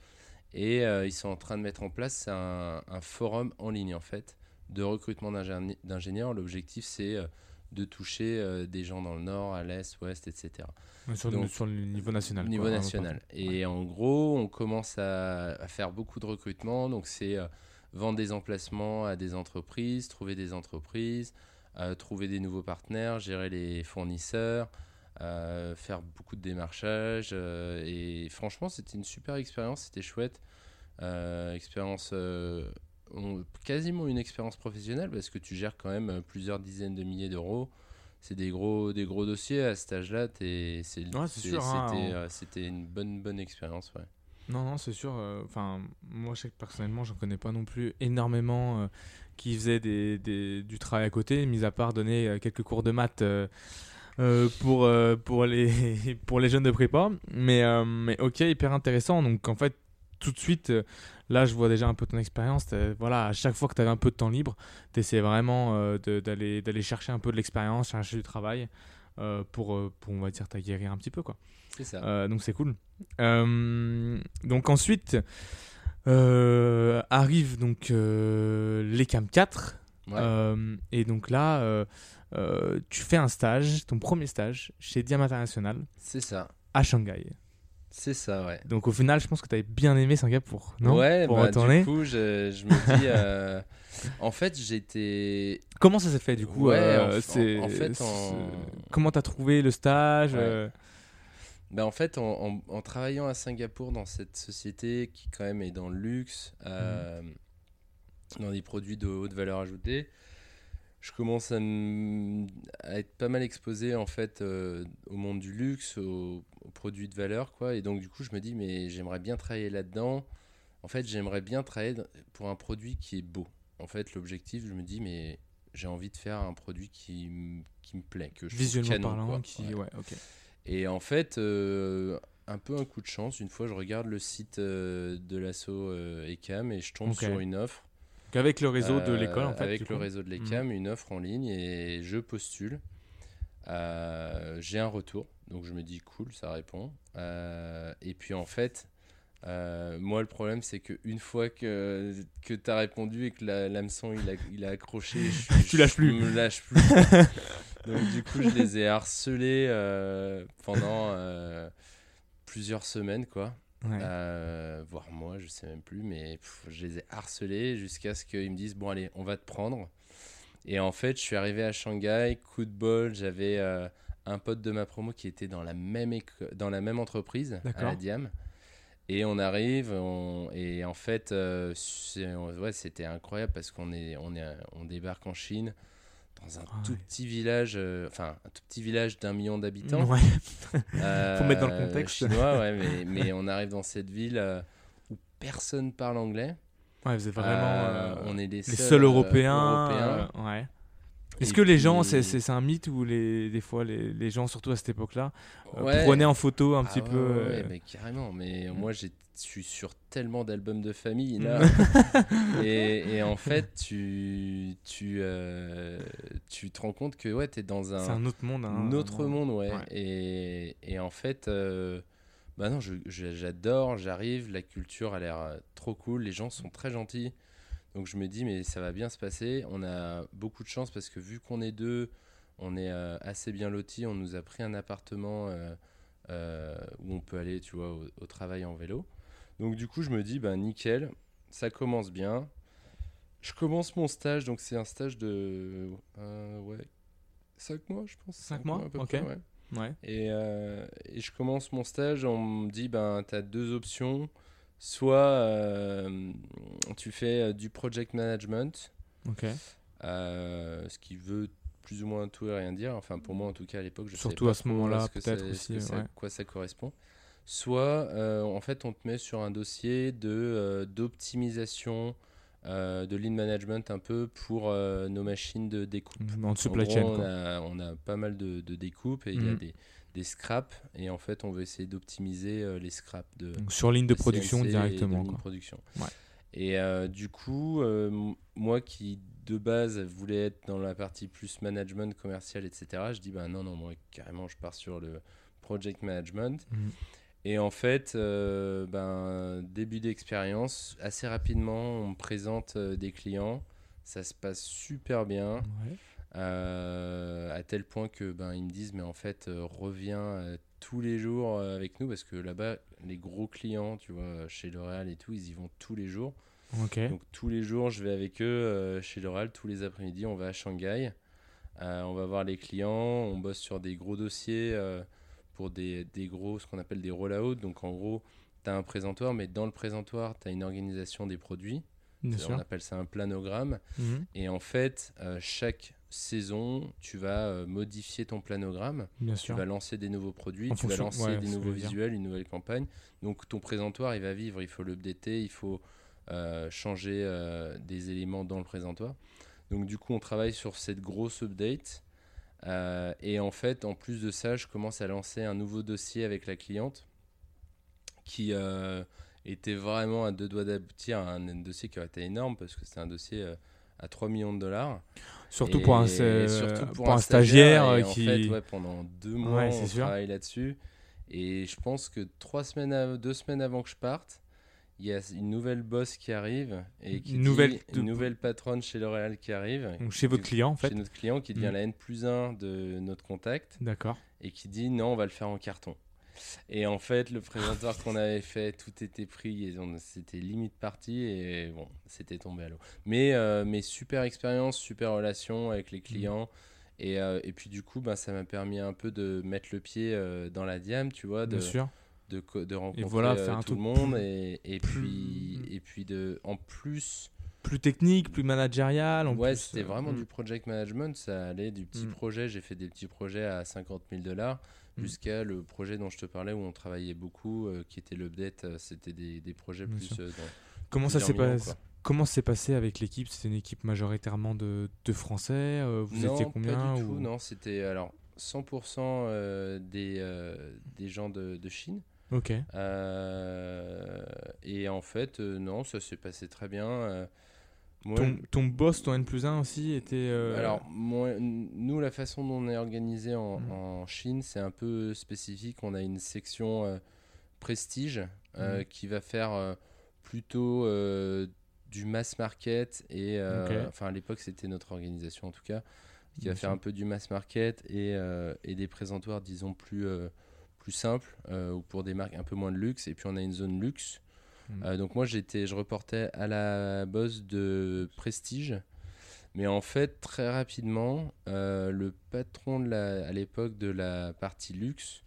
Et euh, ils sont en train de mettre en place un, un forum en ligne, en fait, de recrutement d'ingénie- d'ingénieurs. L'objectif, c'est euh, de toucher euh, des gens dans le nord, à l'est, ouest, etc. Sur, le, Donc, sur le niveau national. Au niveau quoi, hein, national. Et en gros, on commence à, à faire beaucoup de recrutement. Donc, c'est euh, vendre des emplacements à des entreprises, trouver des entreprises, euh, trouver des nouveaux partenaires, gérer les fournisseurs, euh, faire beaucoup de démarchage. euh, et franchement, c'était une super expérience. C'était chouette. Euh, expérience. euh, on- quasiment une expérience professionnelle parce que tu gères quand même plusieurs dizaines de milliers d'euros. C'est des gros, des gros dossiers à cet âge-là. Ouais, hein, C'était on- une bonne, bonne expérience. Ouais. Non, non, c'est sûr. Enfin, moi, je sais que personnellement, j'en connais pas non plus énormément qui faisaient des, des- du travail à côté, mis à part donner quelques cours de maths euh, pour, euh, pour, les, pour les jeunes de prépa. Mais, euh, mais ok, hyper intéressant. Donc, en fait, tout de suite, là, je vois déjà un peu ton expérience. Voilà, à chaque fois que tu avais un peu de temps libre, tu essaies vraiment d'aller d'aller chercher un peu de l'expérience, chercher du travail. pour, pour, on va dire, t'aguerrir un petit peu, quoi. C'est ça. Donc c'est cool. Donc ensuite arrive donc euh, l'ECAM 4 Ouais. euh, et donc là euh, euh, tu fais un stage, ton premier stage chez Diam International c'est ça. à Shanghai. C'est ça, ouais. Donc au final je pense que tu avais bien aimé Singapour, non ouais, Pour bah, retourner. du coup, je, je me dis. euh, en fait, j'étais. Comment ça s'est fait du coup Ouais, euh, en- fait, en- Comment t'as trouvé le stage Ouais. Bah, en fait, en, en- en travaillant à Singapour dans cette société qui, quand même, est dans le luxe, euh, dans des produits de haute valeur ajoutée, je commence à, être pas mal exposé en fait euh, au monde du luxe, aux, aux produits de valeur, quoi. Et donc, du coup, je me dis, mais j'aimerais bien travailler là-dedans. En fait, j'aimerais bien travailler pour un produit qui est beau. En fait, l'objectif, je me dis, mais j'ai envie de faire un produit qui, qui me plaît, que je visuellement canon, parlant quoi. qui Ouais. ouais, ok. Et en fait, euh, un peu un coup de chance, une fois je regarde le site euh, de l'asso ECAM et je tombe sur une offre. Donc avec le réseau de euh, l'école en fait Avec le coup. réseau de l'ECAM, une offre en ligne et je postule. Euh, J'ai un retour, donc je me dis cool, ça répond. Euh, et puis en fait, euh, moi le problème c'est que une fois que, que tu as répondu et que la- l'hameçon il a, il a accroché, je, Tu lâches je plus. me lâche plus. donc du coup je les ai harcelés euh, pendant euh, plusieurs semaines quoi. Ouais. Euh, voire moi, je sais même plus, mais pff, je les ai harcelés jusqu'à ce qu'ils me disent bon allez, on va te prendre. Et en fait, je suis arrivé à Shanghai, coup de bol, j'avais euh, un pote de ma promo qui était dans la même dans la même entreprise, à la. Diam. Et on arrive, on- et en fait, euh, ouais, c'était incroyable parce qu'on est, on est, on débarque en Chine dans un Ah tout ouais. petit village, euh, enfin un tout petit village d'un million d'habitants. Ouais. Faut mettre dans le contexte. Chinois, ouais, mais, mais on arrive dans cette ville euh, où personne parle anglais. Ouais, vous êtes vraiment Euh, euh, on est les, les seuls, seuls euh, Européens. Européens. euh, ouais. Est-ce que les gens, c'est un mythe ou les, des fois les, les gens, surtout à cette époque-là, euh, Ouais. prenaient en photo un Ah petit ouais, peu ouais, euh, mais carrément. Mais moi, j'ai- suis sur tellement d'albums de famille là. et, et en fait, tu, tu, euh, tu te rends compte que ouais, tu es dans un, un autre monde. hein, un autre monde, ouais. Ouais. Et, et en fait, euh, bah non, j'adore, j'arrive, la culture a l'air euh, trop cool, les gens sont très gentils. Donc je me dis, mais ça va bien se passer. On a beaucoup de chance parce que vu qu'on est deux, on est euh, assez bien lotis. On nous a pris un appartement euh, euh, où on peut aller, tu vois, au, au travail en vélo. Donc du coup, je me dis, ben nickel, ça commence bien. Je commence mon stage, donc c'est un stage de euh, ouais, 5 mois, je pense. Cinq cinq mois, à peu ok. près, ouais. Ouais. Et, euh, et je commence mon stage, on me dit, ben, tu as deux options. Soit euh, tu fais du project management, Ok. ce qui veut plus ou moins tout et rien dire. Enfin, pour moi, en tout cas, à l'époque, je Surtout savais pas à ce moment-là, peut-être aussi, ouais. quoi ça correspond. Soit, euh, en fait, on te met sur un dossier de euh, d'optimisation euh, de lean management un peu pour euh, nos machines de découpe. En supply gros, chain. on, a, on a pas mal de, de découpes et il y a Mhm. des, des scraps et en fait on veut essayer d'optimiser euh, les scraps de, Donc, sur ligne de de production CNC et de directement. ligne quoi. production. Ouais. Et du coup, moi qui de base voulais être dans la partie plus management commercial, etc., je dis bah non, non, moi carrément je pars sur le project management. Mhm. Et en fait, euh, ben, début d'expérience, assez rapidement, on me présente euh, des clients, ça se passe super bien. Ouais. Euh, à tel point que ben ils me disent mais en fait euh, reviens euh, tous les jours avec nous parce que là-bas les gros clients tu vois chez L'Oréal et tout ils y vont tous les jours. Donc tous les jours je vais avec eux chez L'Oréal. Tous les après-midi on va à Shanghai. On va voir les clients on bosse sur des gros dossiers pour des, des gros ce qu'on appelle des roll-out donc en gros tu as un présentoir mais dans le présentoir tu as une organisation des produits on appelle ça un planogramme Mhm. et en fait, euh, chaque saison, tu vas euh, modifier ton planogramme, Bien tu sûr. vas lancer des nouveaux produits, En tu vas lancer ouais, des nouveaux dire. visuels, une nouvelle campagne. Donc ton présentoir, il va vivre, il faut l'updater, il faut euh, changer des éléments dans le présentoir. Donc du coup, on travaille sur cette grosse update. Euh, et en fait, en plus de ça, je commence à lancer un nouveau dossier avec la cliente qui euh, était vraiment à deux doigts d'aboutir à un, un dossier qui aurait été énorme parce que c'était un dossier euh, à 3 millions de dollars. Surtout Et pour un, surtout pour un stagiaire, et euh, en qui. fait, ouais, pendant deux mois, Ouais, on c'est sûr. travaille là-dessus. Et je pense que trois semaines, deux semaines avant que je parte, il y a une nouvelle boss qui arrive et qui Une dit- nouvelle- de- une nouvelle patronne chez L'Oréal qui arrive. Donc, chez votre client, en fait. Chez notre client qui devient Mm. la N plus 1 de notre contact D'accord. et qui dit non, on va le faire en carton. Et en fait, le présentoir qu'on avait fait, tout était pris, et c'était limite parti, et bon, c'était tombé à l'eau. Mais, euh, mais super expérience, super relation avec les clients. Et, euh, et puis du coup, ben, ça m'a permis un peu de mettre le pied euh, dans la diam, tu vois, de, Bien sûr. De, co- de rencontrer voilà, euh, faire un tout le monde. plus- et, et, plus- puis, et puis de, en plus, Plus technique, plus managérial. En ouais, plus, c'était euh, vraiment mm. du project management. Ça allait du petit Mm. projet. J'ai fait des petits projets à 50 000 dollars Mm. jusqu'à le projet dont je te parlais où on travaillait beaucoup, euh, qui était l'update. euh, C'était des, des projets Bien plus. euh, dans Comment ça millions, passé quoi. Comment s'est passé avec l'équipe? C'était une équipe majoritairement de, de Français euh, Vous non, étiez combien pas du tout. ou- Non, c'était alors 100% euh, des, euh, des gens de, de Chine. Ok. Euh, et en fait, euh, non, ça s'est passé très bien. euh, moi, Ton, ton boss, ton N plus 1 aussi, était. euh, Alors, moi, nous, la façon dont on est organisé en, Mhm. en Chine, c'est un peu spécifique. On a une section euh, prestige euh, Mhm. qui va faire plutôt du mass market et enfin à l'époque c'était notre organisation en tout cas qui Bien va faire un peu du mass market et, et des présentoirs disons plus plus simples euh, ou pour des marques un peu moins de luxe et puis on a une zone luxe Mhm. euh, donc moi j'étais, je reportais à la boss de Prestige, mais en fait très rapidement euh, le patron de la, à l'époque de la partie luxe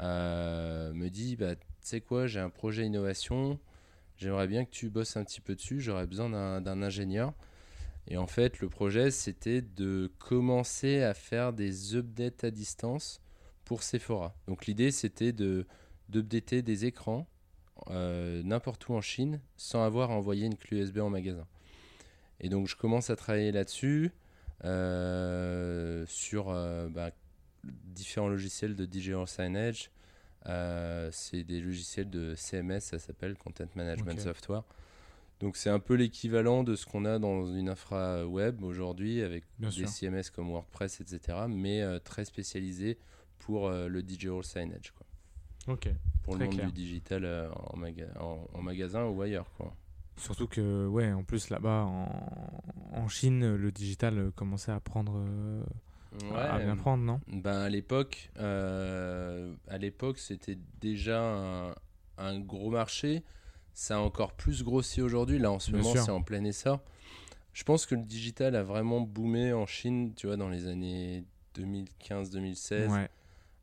euh, me dit bah tu sais quoi j'ai un projet innovation, j'aimerais bien que tu bosses un petit peu dessus, j'aurais besoin d'un, d'un ingénieur. Et en fait le projet c'était de commencer à faire des updates à distance pour Sephora. Donc l'idée c'était de d'updater des écrans euh, n'importe où en Chine sans avoir à envoyer une clé USB en magasin. Et donc je commence à travailler là-dessus euh, sur euh, bah, différents logiciels de digital signage. C'est des logiciels de CMS, ça s'appelle Content Management. Software. Donc c'est un peu l'équivalent de ce qu'on a dans une infra web aujourd'hui avec Bien des sûr. CMS comme WordPress, etc. Mais très spécialisé pour euh, le digital signage. Quoi Ok. pour Très le monde clair. du digital euh, en, maga- en, en magasin ou ailleurs. Quoi. Surtout que, ouais, en plus là-bas, en, en Chine, le digital euh, commençait à prendre. euh, à bien prendre, non? Ben, à l'époque, euh, à l'époque, c'était déjà un, un gros marché. Ça a encore plus grossi aujourd'hui. Là, en ce Bien moment, c'est en plein essor. Je pense que le digital a vraiment boomé en Chine, tu vois, dans les années 2015-2016. Ouais.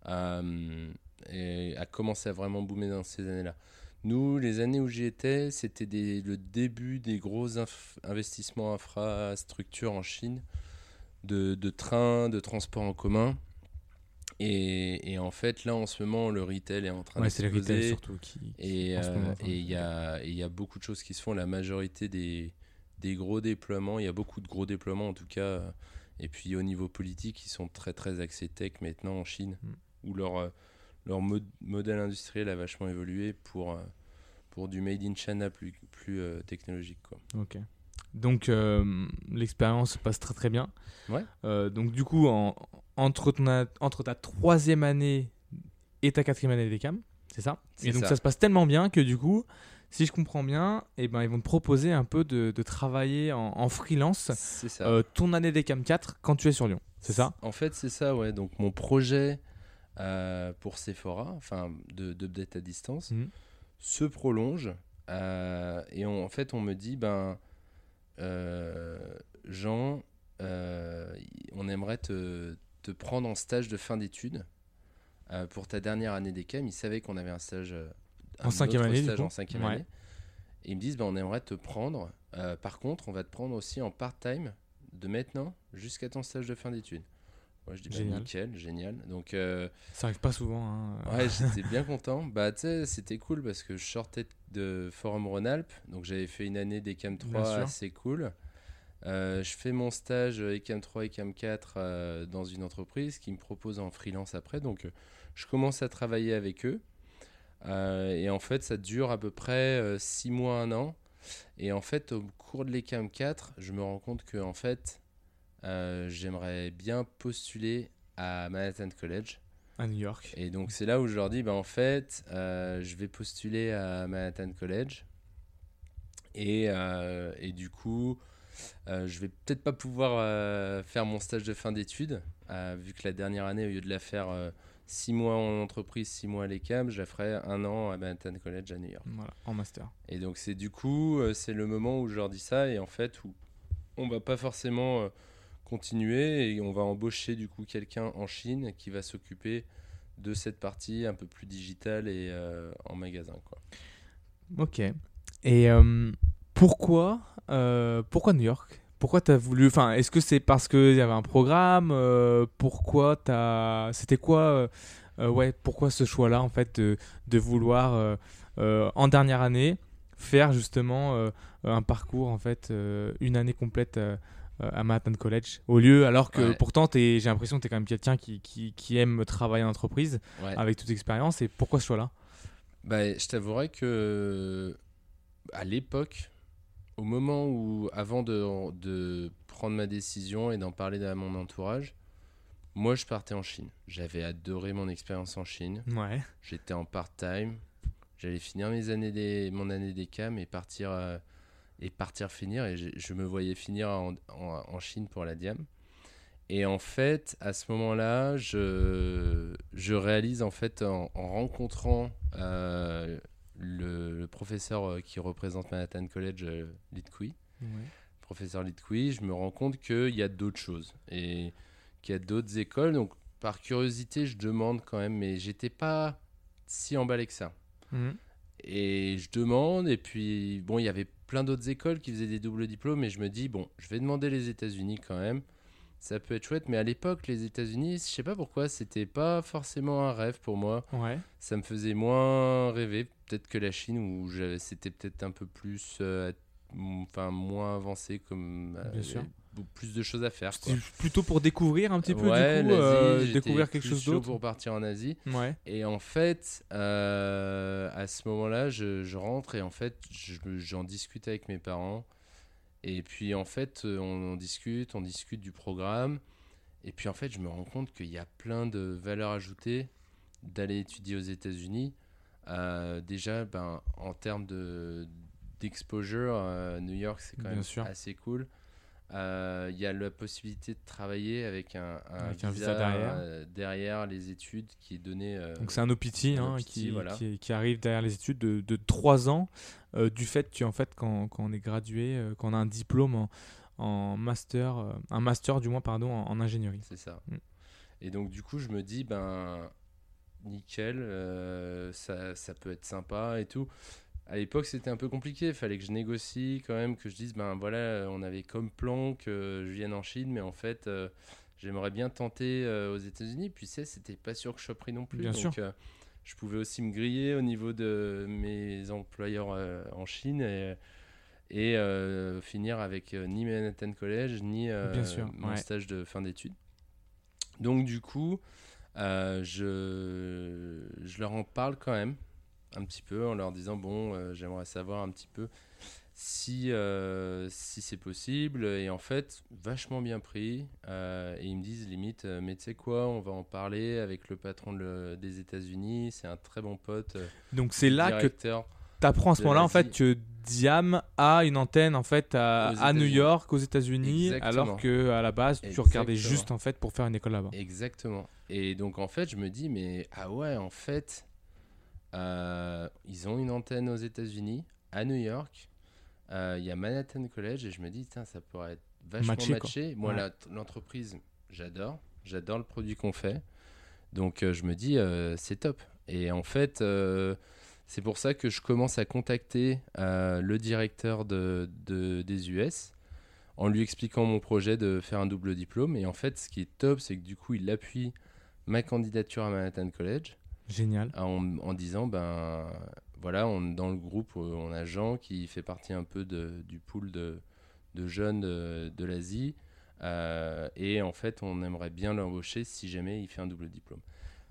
Euh, et a commencé à vraiment boomer dans ces années-là. Nous, les années où j'y étais, c'était le début des gros inf- investissements infrastructures en Chine, de, de trains, de transports en commun. Et, et en fait, là, en ce moment, le retail est en train Ouais, c'est le retail surtout qui. Et euh, et il y a, y beaucoup de choses qui se font. La majorité des, des gros déploiements. Il y a beaucoup de gros déploiements en tout cas. euh, Et puis au niveau politique, ils sont très très axés tech maintenant en Chine, Mm. Où leur, euh, leur modèle industriel a vachement évolué pour, euh, pour du made in China plus, plus euh, technologique. Quoi. Ok. Donc euh, l'expérience se passe très très bien. Ouais. Euh, donc du coup, en- entre, ton entre ta troisième année et ta quatrième année d'ECAM, c'est ça? Et donc ça. ça. se passe tellement bien que du coup, si je comprends bien, eh ben, ils vont te proposer un peu de, de travailler en, en freelance ça. euh, ton année d'ECAM 4 quand tu es sur Lyon. C'est ça? En fait, c'est ça, ouais. Donc, mon projet euh, pour Sephora, enfin, de- d'update à distance, Mhm. se prolonge. euh, et on- en fait, on me dit, ben, euh, Jean, on aimerait te, te prendre en stage de fin d'études pour ta dernière année d'ECAM. Ils savaient qu'on avait un stage, En cinquième année, du stage coup. en cinquième Ouais. année. Et ils me disent, ben, on aimerait te prendre. Par contre, on va te prendre aussi en part-time de maintenant jusqu'à ton stage de fin d'études. Je dis, bah, Génial. nickel, génial. Donc, euh, Ça arrive pas souvent. hein. ouais, j'étais bien content. Bah, tu sais, c'était cool parce que je sortais de Forum Rhône-Alpes. Donc, j'avais fait une année d'ECAM Bien 3 sûr. assez cool. Euh, je fais mon stage ECAM 3, ECAM 4 euh, dans une entreprise qui me propose en freelance après. Donc, je commence à travailler avec eux. Et en fait, ça dure à peu près 6 mois, un an. Et en fait, au cours de l'ECAM 4, je me rends compte que en fait, j'aimerais bien postuler à Manhattan College. À New York. Et donc, c'est là où je leur dis, bah, en fait, euh, je vais postuler à Manhattan College. Et, euh, et du coup, euh, je vais peut-être pas pouvoir euh, faire mon stage de fin d'études, euh, vu que la dernière année, au lieu de la faire 6 mois en entreprise, 6 mois à l'ECAM, je la ferai un an à Manhattan College à New York. Voilà, en master. Et donc c'est du coup, euh, c'est le moment où je leur dis ça et en fait où on va pas forcément euh, continuer et on va embaucher du coup quelqu'un en Chine qui va s'occuper de cette partie un peu plus digitale et euh, en magasin quoi. Ok. Et euh, pourquoi, euh, pourquoi New York? Pourquoi t'as voulu Enfin, est-ce que c'est parce qu'il y avait un programme Pourquoi t'as C'était quoi Ouais, pourquoi ce choix-là en fait de, de vouloir en dernière année faire justement un parcours en fait une année complète à Manhattan College au lieu alors que Ouais. pourtant j'ai l'impression que tu es quand même quelqu'un qui, qui, qui aime travailler en entreprise Ouais. avec toute expérience et pourquoi ce choix-là? Bah, je t'avouerai que à l'époque, au moment où, avant de, de prendre ma décision et d'en parler à mon entourage, moi je partais en Chine. J'avais adoré mon expérience en Chine. Ouais. J'étais en part-time. J'allais finir mes années des, mon année des CAM et partir, euh, et partir finir. Et je, je me voyais finir en, en- en Chine pour la Diam. Et en fait, à ce moment-là, je, je réalise en fait en, en rencontrant euh, le, le professeur euh, qui représente Manhattan College, euh, Lit Kui, professeur Litkoui, je me rends compte qu'il y a d'autres choses et qu'il y a d'autres écoles. Donc, par curiosité, je demande quand même, mais j'étais pas si emballé que ça. Mhm. Et je demande, et puis, bon, il y avait plein d'autres écoles qui faisaient des doubles diplômes, et je me dis, bon, je vais demander les États-Unis quand même. Ça peut être chouette, mais à l'époque, les États-Unis, je sais pas pourquoi, c'était pas forcément un rêve pour moi. Ouais. Ça me faisait moins rêver, peut-être que la Chine, où c'était peut-être un peu plus, euh, enfin, moins avancé, comme euh, Bien sûr. plus de choses à faire. quoi. Plutôt pour découvrir un petit peu Ouais, du coup, euh, découvrir quelque chose d'autre. pour partir en Asie. Ouais. Et en fait, euh, à ce moment-là, je, je rentre et en fait, je j'en discute avec mes parents. Et puis en fait, euh, on, on discute, on discute du programme. Et puis en fait, je me rends compte qu'il y a plein de valeurs ajoutées d'aller étudier aux États-Unis. Euh, déjà, ben, en termes de d'exposure, euh, New York, c'est quand Bien même sûr. assez cool. Euh, Il y a la possibilité de travailler avec un, un Avec un visa, derrière. euh, derrière les études qui est donné. euh, Donc c'est un OPT, hein, OPT, qui, voilà. qui, qui arrive derrière les études de, de 3 ans euh, du fait que en fait quand, quand on est gradué, euh, quand on a un diplôme en, en master, euh, un master du moins pardon en, en ingénierie. C'est ça. Mm. Et donc, du coup, je me dis, ben, nickel, euh, ça, ça peut être sympa et tout. À l'époque, c'était un peu compliqué. Il fallait que je négocie quand même, que je dise, ben voilà, on avait comme plan que je vienne en Chine, mais en fait, euh, j'aimerais bien tenter euh, aux États-Unis. Puis, c'est, c'était pas sûr que je sois pris non plus. Bien donc, sûr. euh, je pouvais aussi me griller au niveau de mes employeurs euh, en Chine. Et, et euh, finir avec euh, ni Manhattan College ni euh, Bien sûr, mon ouais. stage de fin d'études. Donc du coup, euh, je, je leur en parle quand même un petit peu en leur disant bon, euh, j'aimerais savoir un petit peu si, euh, si c'est possible. Et en fait, vachement bien pris. Euh, et ils me disent limite, mais tu sais quoi, on va en parler avec le patron de le- des États-Unis. C'est un très bon pote. Donc c'est là que directeur. tu apprends à ce moment-là en fait que Diam a une antenne en fait à, New. York aux États-Unis alors que à la base tu regardais juste en fait pour faire une école là-bas. Exactement. Et donc en fait, je me dis, mais ah ouais, en fait, ils ont une antenne aux États-Unis, à New York. Euh, Il y a Manhattan College et je me dis, tiens, ça pourrait être vachement Matché. Moi, Ouais. l'entreprise, j'adore. J'adore le produit qu'on fait. Donc euh, je me dis, euh, c'est top. Et en fait, euh, c'est pour ça que je commence à contacter euh, le directeur de, de- des US en lui expliquant mon projet de faire un double diplôme. Et en fait, ce qui est top, c'est que du coup, il appuie ma candidature à Manhattan College Génial. en, en disant, ben voilà, on, dans le groupe, euh, on a Jean qui fait partie un peu de- du pool de, de jeunes de, de l'Asie. Euh, et en fait, on aimerait bien l'embaucher si jamais il fait un double diplôme.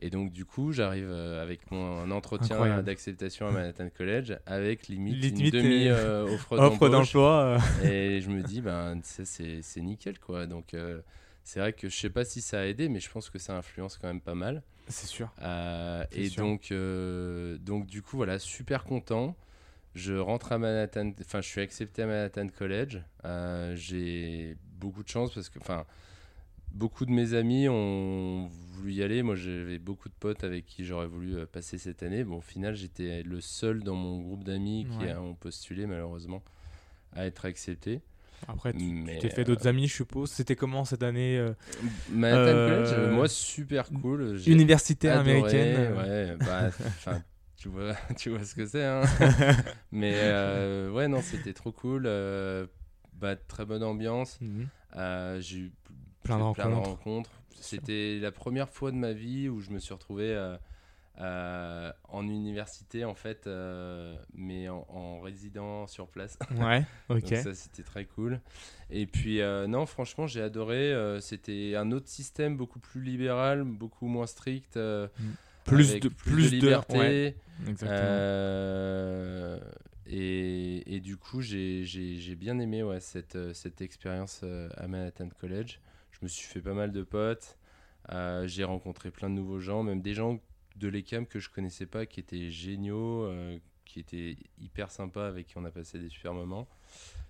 Et donc, du coup, j'arrive euh, avec mon entretien d'acceptation à Manhattan College avec limite, Limite, une euh, demi-offre Offre d'emploi. euh, et je me dis, ben, c'est nickel, quoi. Donc, euh, c'est vrai que je sais pas si ça a aidé, mais je pense que ça influence quand même pas mal. C'est sûr. Euh, C'est et sûr. donc, euh, donc, du coup, voilà, super content. Je rentre à Manhattan, enfin, je suis accepté à Manhattan College. Euh, J'ai beaucoup de chance parce que, enfin, beaucoup de mes amis ont voulu y aller. Moi, j'avais beaucoup de potes avec qui j'aurais voulu passer cette année. Bon, au final, j'étais le seul dans mon groupe d'amis qui Ouais. ont postulé, malheureusement, à être accepté. Après tu t'es fait d'autres amis je suppose. C'était comment cette année euh, Manhattan Euh, College, euh, moi, super cool. Adoré, américaine euh, Ouais, bah, tu vois, tu vois ce que c'est. Hein. Mais euh, ouais, non, c'était trop cool. euh, bah, très bonne ambiance. mhm. Euh, J'ai eu Plein de rencontres. C'était la première fois de ma vie où je me suis retrouvé euh, en université, en fait, euh, mais en, en résident sur place. Ouais, ok. Donc ça, c'était très cool. Et puis, euh, non, franchement, j'ai adoré. c'était un autre système, beaucoup plus libéral, beaucoup moins strict. Plus avec de plus, plus de de- liberté. ouais, exactement. Et, et du coup, j'ai j'ai- j'ai bien aimé ouais, cette, cette expérience à Manhattan College. Je me suis fait pas mal de potes. J'ai rencontré plein de nouveaux gens, même des gens de l'ECAM que je connaissais pas, qui étaient géniaux, euh, qui étaient hyper sympas, avec qui on a passé des super moments.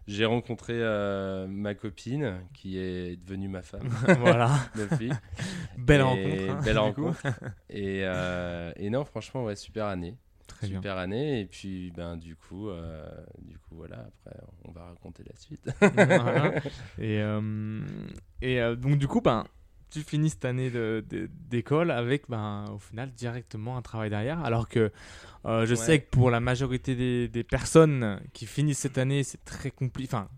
J'ai rencontré euh, ma copine, qui est devenue ma femme voilà. depuis. Belle Et rencontre. hein, Belle rencontre. et, euh, et non, franchement, ouais, super année. Très bien. super année. Et puis, ben, du coup, euh, du coup, voilà, après, on va raconter la suite. Voilà. Et, et donc, du coup, ben, tu finis cette année d'école avec, ben, au final, directement un travail derrière. Alors que euh, je Ouais. sais que pour la majorité des, des personnes qui finissent cette année, c'est très compliqué. Enfin,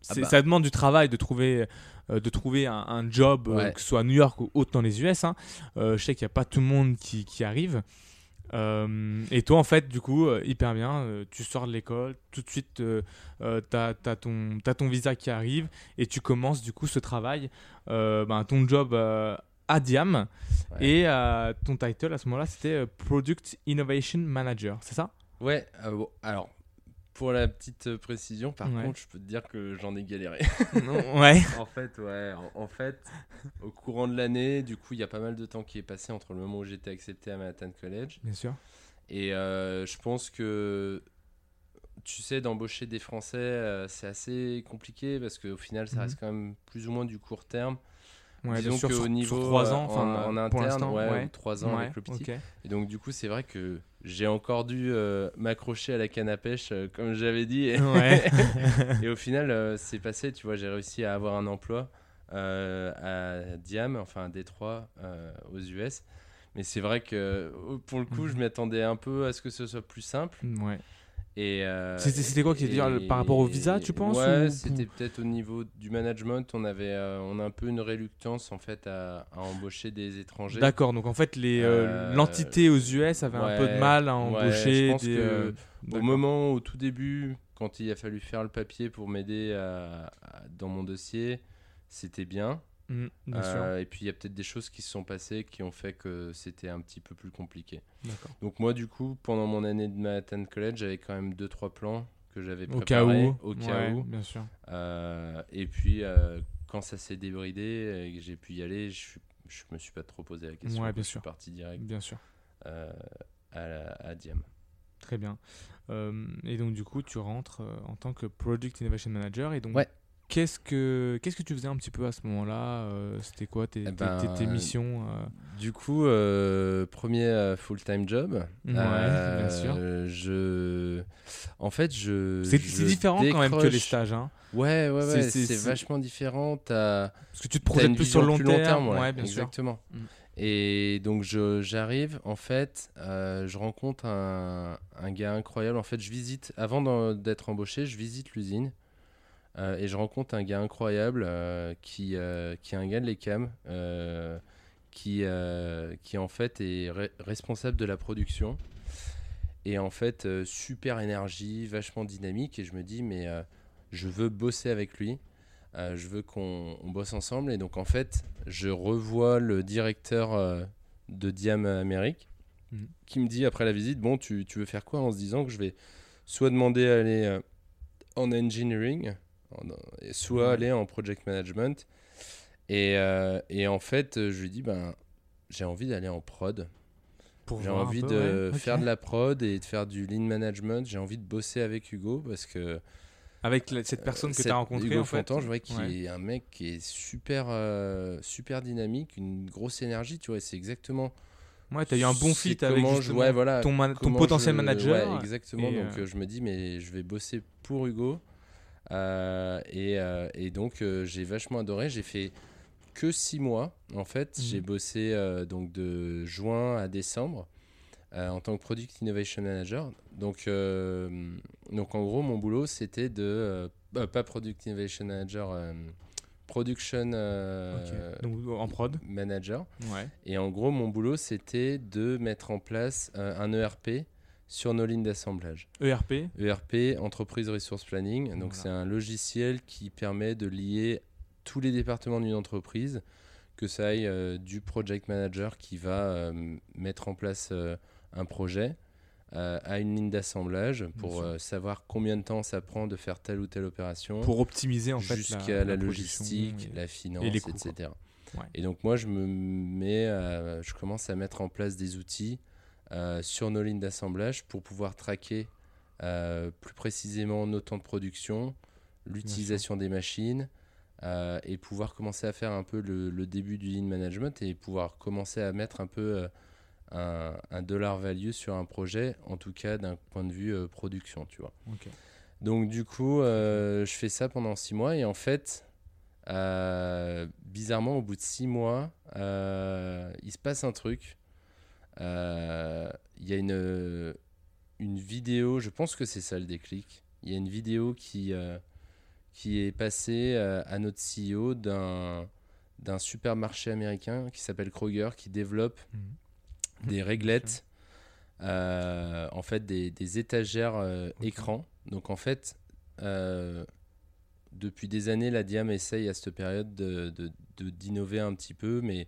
c'est- bah. ça demande du travail de trouver, euh, de trouver un, un job, euh, que ce soit à New York ou autre dans les US. hein. Je sais qu'il n'y a pas tout le monde qui, qui arrive. Euh, et toi, en fait, du coup, euh, hyper bien, euh, tu sors de l'école, tout de suite, euh, t'as as ton, ton visa qui arrive et tu commences du coup ce travail, ben, ton job à Diam. Ouais. Et ton title à ce moment-là, c'était Product Innovation Manager, c'est ça? Ouais, bon, alors, pour la petite euh, précision, par Ouais. contre, je peux te dire que j'en ai galéré. Ouais. en fait, ouais, en, en fait, au courant de l'année, du coup, il y a pas mal de temps qui est passé entre le moment où j'étais accepté à Manhattan College Bien sûr. Et euh, je pense que, tu sais, d'embaucher des Français, euh, c'est assez compliqué parce qu'au final, ça Mhm. reste quand même plus ou moins du court terme. Ouais, Disons qu'au niveau sur trois euh, ans, enfin, en, en interne, ouais, ouais. ou trois ans Ouais, avec le petit. Et donc, du coup, c'est vrai que j'ai encore dû euh, m'accrocher à la canne à pêche, euh, comme j'avais dit. Et, Ouais. et au final, euh, c'est passé, tu vois, j'ai réussi à avoir un emploi à Diam, enfin à Détroit, aux US. Mais c'est vrai que pour le coup, je Mhm. m'attendais un peu à ce que ce soit plus simple. ouais. Et euh, C'était- quoi qui était par rapport au visa, tu penses, Ouais, ou- c'était peut-être au niveau du management. On avait, euh, on a un peu une réluctance en fait à, à embaucher des étrangers. D'accord, donc en fait, les, euh, l'entité aux US avait un peu de mal à ouais, embaucher je pense des. que Au moment, au tout début, quand il a fallu faire le papier pour m'aider dans mon dossier, c'était bien. Mm, bien sûr. Euh, et puis il y a peut-être des choses qui se sont passées qui ont fait que c'était un petit peu plus compliqué. Donc moi du coup pendant mon année de Manhattan College j'avais quand même deux trois plans que j'avais Au cas préparés où. au cas Ouais, où. Bien sûr. Euh, et puis euh, quand ça s'est débridé et que j'ai pu y aller, je, suis- je me suis pas trop posé la question. Ouais, bien je sûr. suis parti direct Bien sûr. euh, à, la- à Diem. Très bien. Euh, et donc, du coup, tu rentres euh, en tant que Product Innovation Manager. Et donc, Ouais. Qu'est-ce que qu'est-ce que tu faisais un petit peu à ce moment-là Euh, C'était quoi tes, Eh tes- ben, tes- tes missions euh, Du coup, euh, premier full-time job. Ouais, bien sûr. Je, en fait, je. C'est différent quand même que les stages. Hein, Ouais, ouais, C'est- ouais. vachement différent. Parce que tu te projettes plus sur le long vision terme. plus ouais. ouais, bien sûr. exactement. Mm. Et donc j'arrive, en fait, euh, je rencontre un, un gars incroyable. En fait, je visite, avant d'être embauché, je visite l'usine. Euh, et je rencontre un gars incroyable euh, qui, euh, qui est un gars de l'ECAM, qui, qui en fait est re- responsable de la production. Et en fait, super énergie, vachement dynamique. Et je me dis, mais je veux bosser avec lui. Je veux qu'on on bosse ensemble. Et donc, en fait, je revois le directeur de Diam Amérique Mhm. qui me dit après la visite Bon, tu, tu veux faire quoi En se disant que je vais soit demander à aller en engineering, soit aller en project management. Et, euh, et en fait, je lui dis ben, J'ai envie d'aller en prod. J'ai envie peu, de ouais, faire de la prod et de faire du lean management. J'ai envie de bosser avec Hugo parce que Avec la- cette personne que tu as rencontrée. Hugo en fait. Fontan, je vois qu'il Ouais. est un mec qui est super, euh, super dynamique, une grosse énergie, tu vois. C'est exactement. Ouais, tu as eu un bon fit avec comment je- justement ouais, voilà, ton, man- ton comment potentiel je- manager. Ouais, exactement. et, donc euh, euh, je me dis, mais je vais bosser pour Hugo. Euh, et, euh, et donc euh, j'ai vachement adoré. J'ai fait que six mois en fait. Mhm. J'ai bossé donc de juin à décembre euh, en tant que Product Innovation Manager. Donc, euh, donc en gros, mon boulot c'était de. euh, pas Product Innovation Manager, Production. Donc en prod. Manager. Ouais. Et en gros, mon boulot c'était de mettre en place un ERP sur nos lignes d'assemblage. ERP. ERP, Entreprise Resource Planning. Donc, Voilà. c'est un logiciel qui permet de lier tous les départements d'une entreprise, que ça aille euh, du project manager qui va euh, mettre en place euh, un projet à une ligne d'assemblage pour savoir combien de temps ça prend de faire telle ou telle opération Pour optimiser en fait jusqu'à la, logistique, et- la finance, et les coûts, etc. Ouais. Et donc moi, je me mets, à- je commence à mettre en place des outils euh, sur nos lignes d'assemblage pour pouvoir traquer euh, plus précisément nos temps de production, l'utilisation des machines euh, et pouvoir commencer à faire un peu le, le début du lean management et pouvoir commencer à mettre un peu un, un dollar value sur un projet, en tout cas d'un point de vue production, tu vois. Donc du coup, je fais ça pendant six mois et en fait, bizarrement, au bout de six mois, il se passe un truc. Euh, Il y a une, une vidéo, je pense que c'est ça le déclic. Il y a une vidéo qui, euh, qui est passée euh, à notre CEO d'un d'un supermarché américain qui s'appelle Kroger qui développe Mhm. des réglettes, euh, en fait des, des étagères euh, Ok. écran. Donc en fait, euh, depuis des années, la Diam essaye à cette période de- de- de- d'innover un petit peu, mais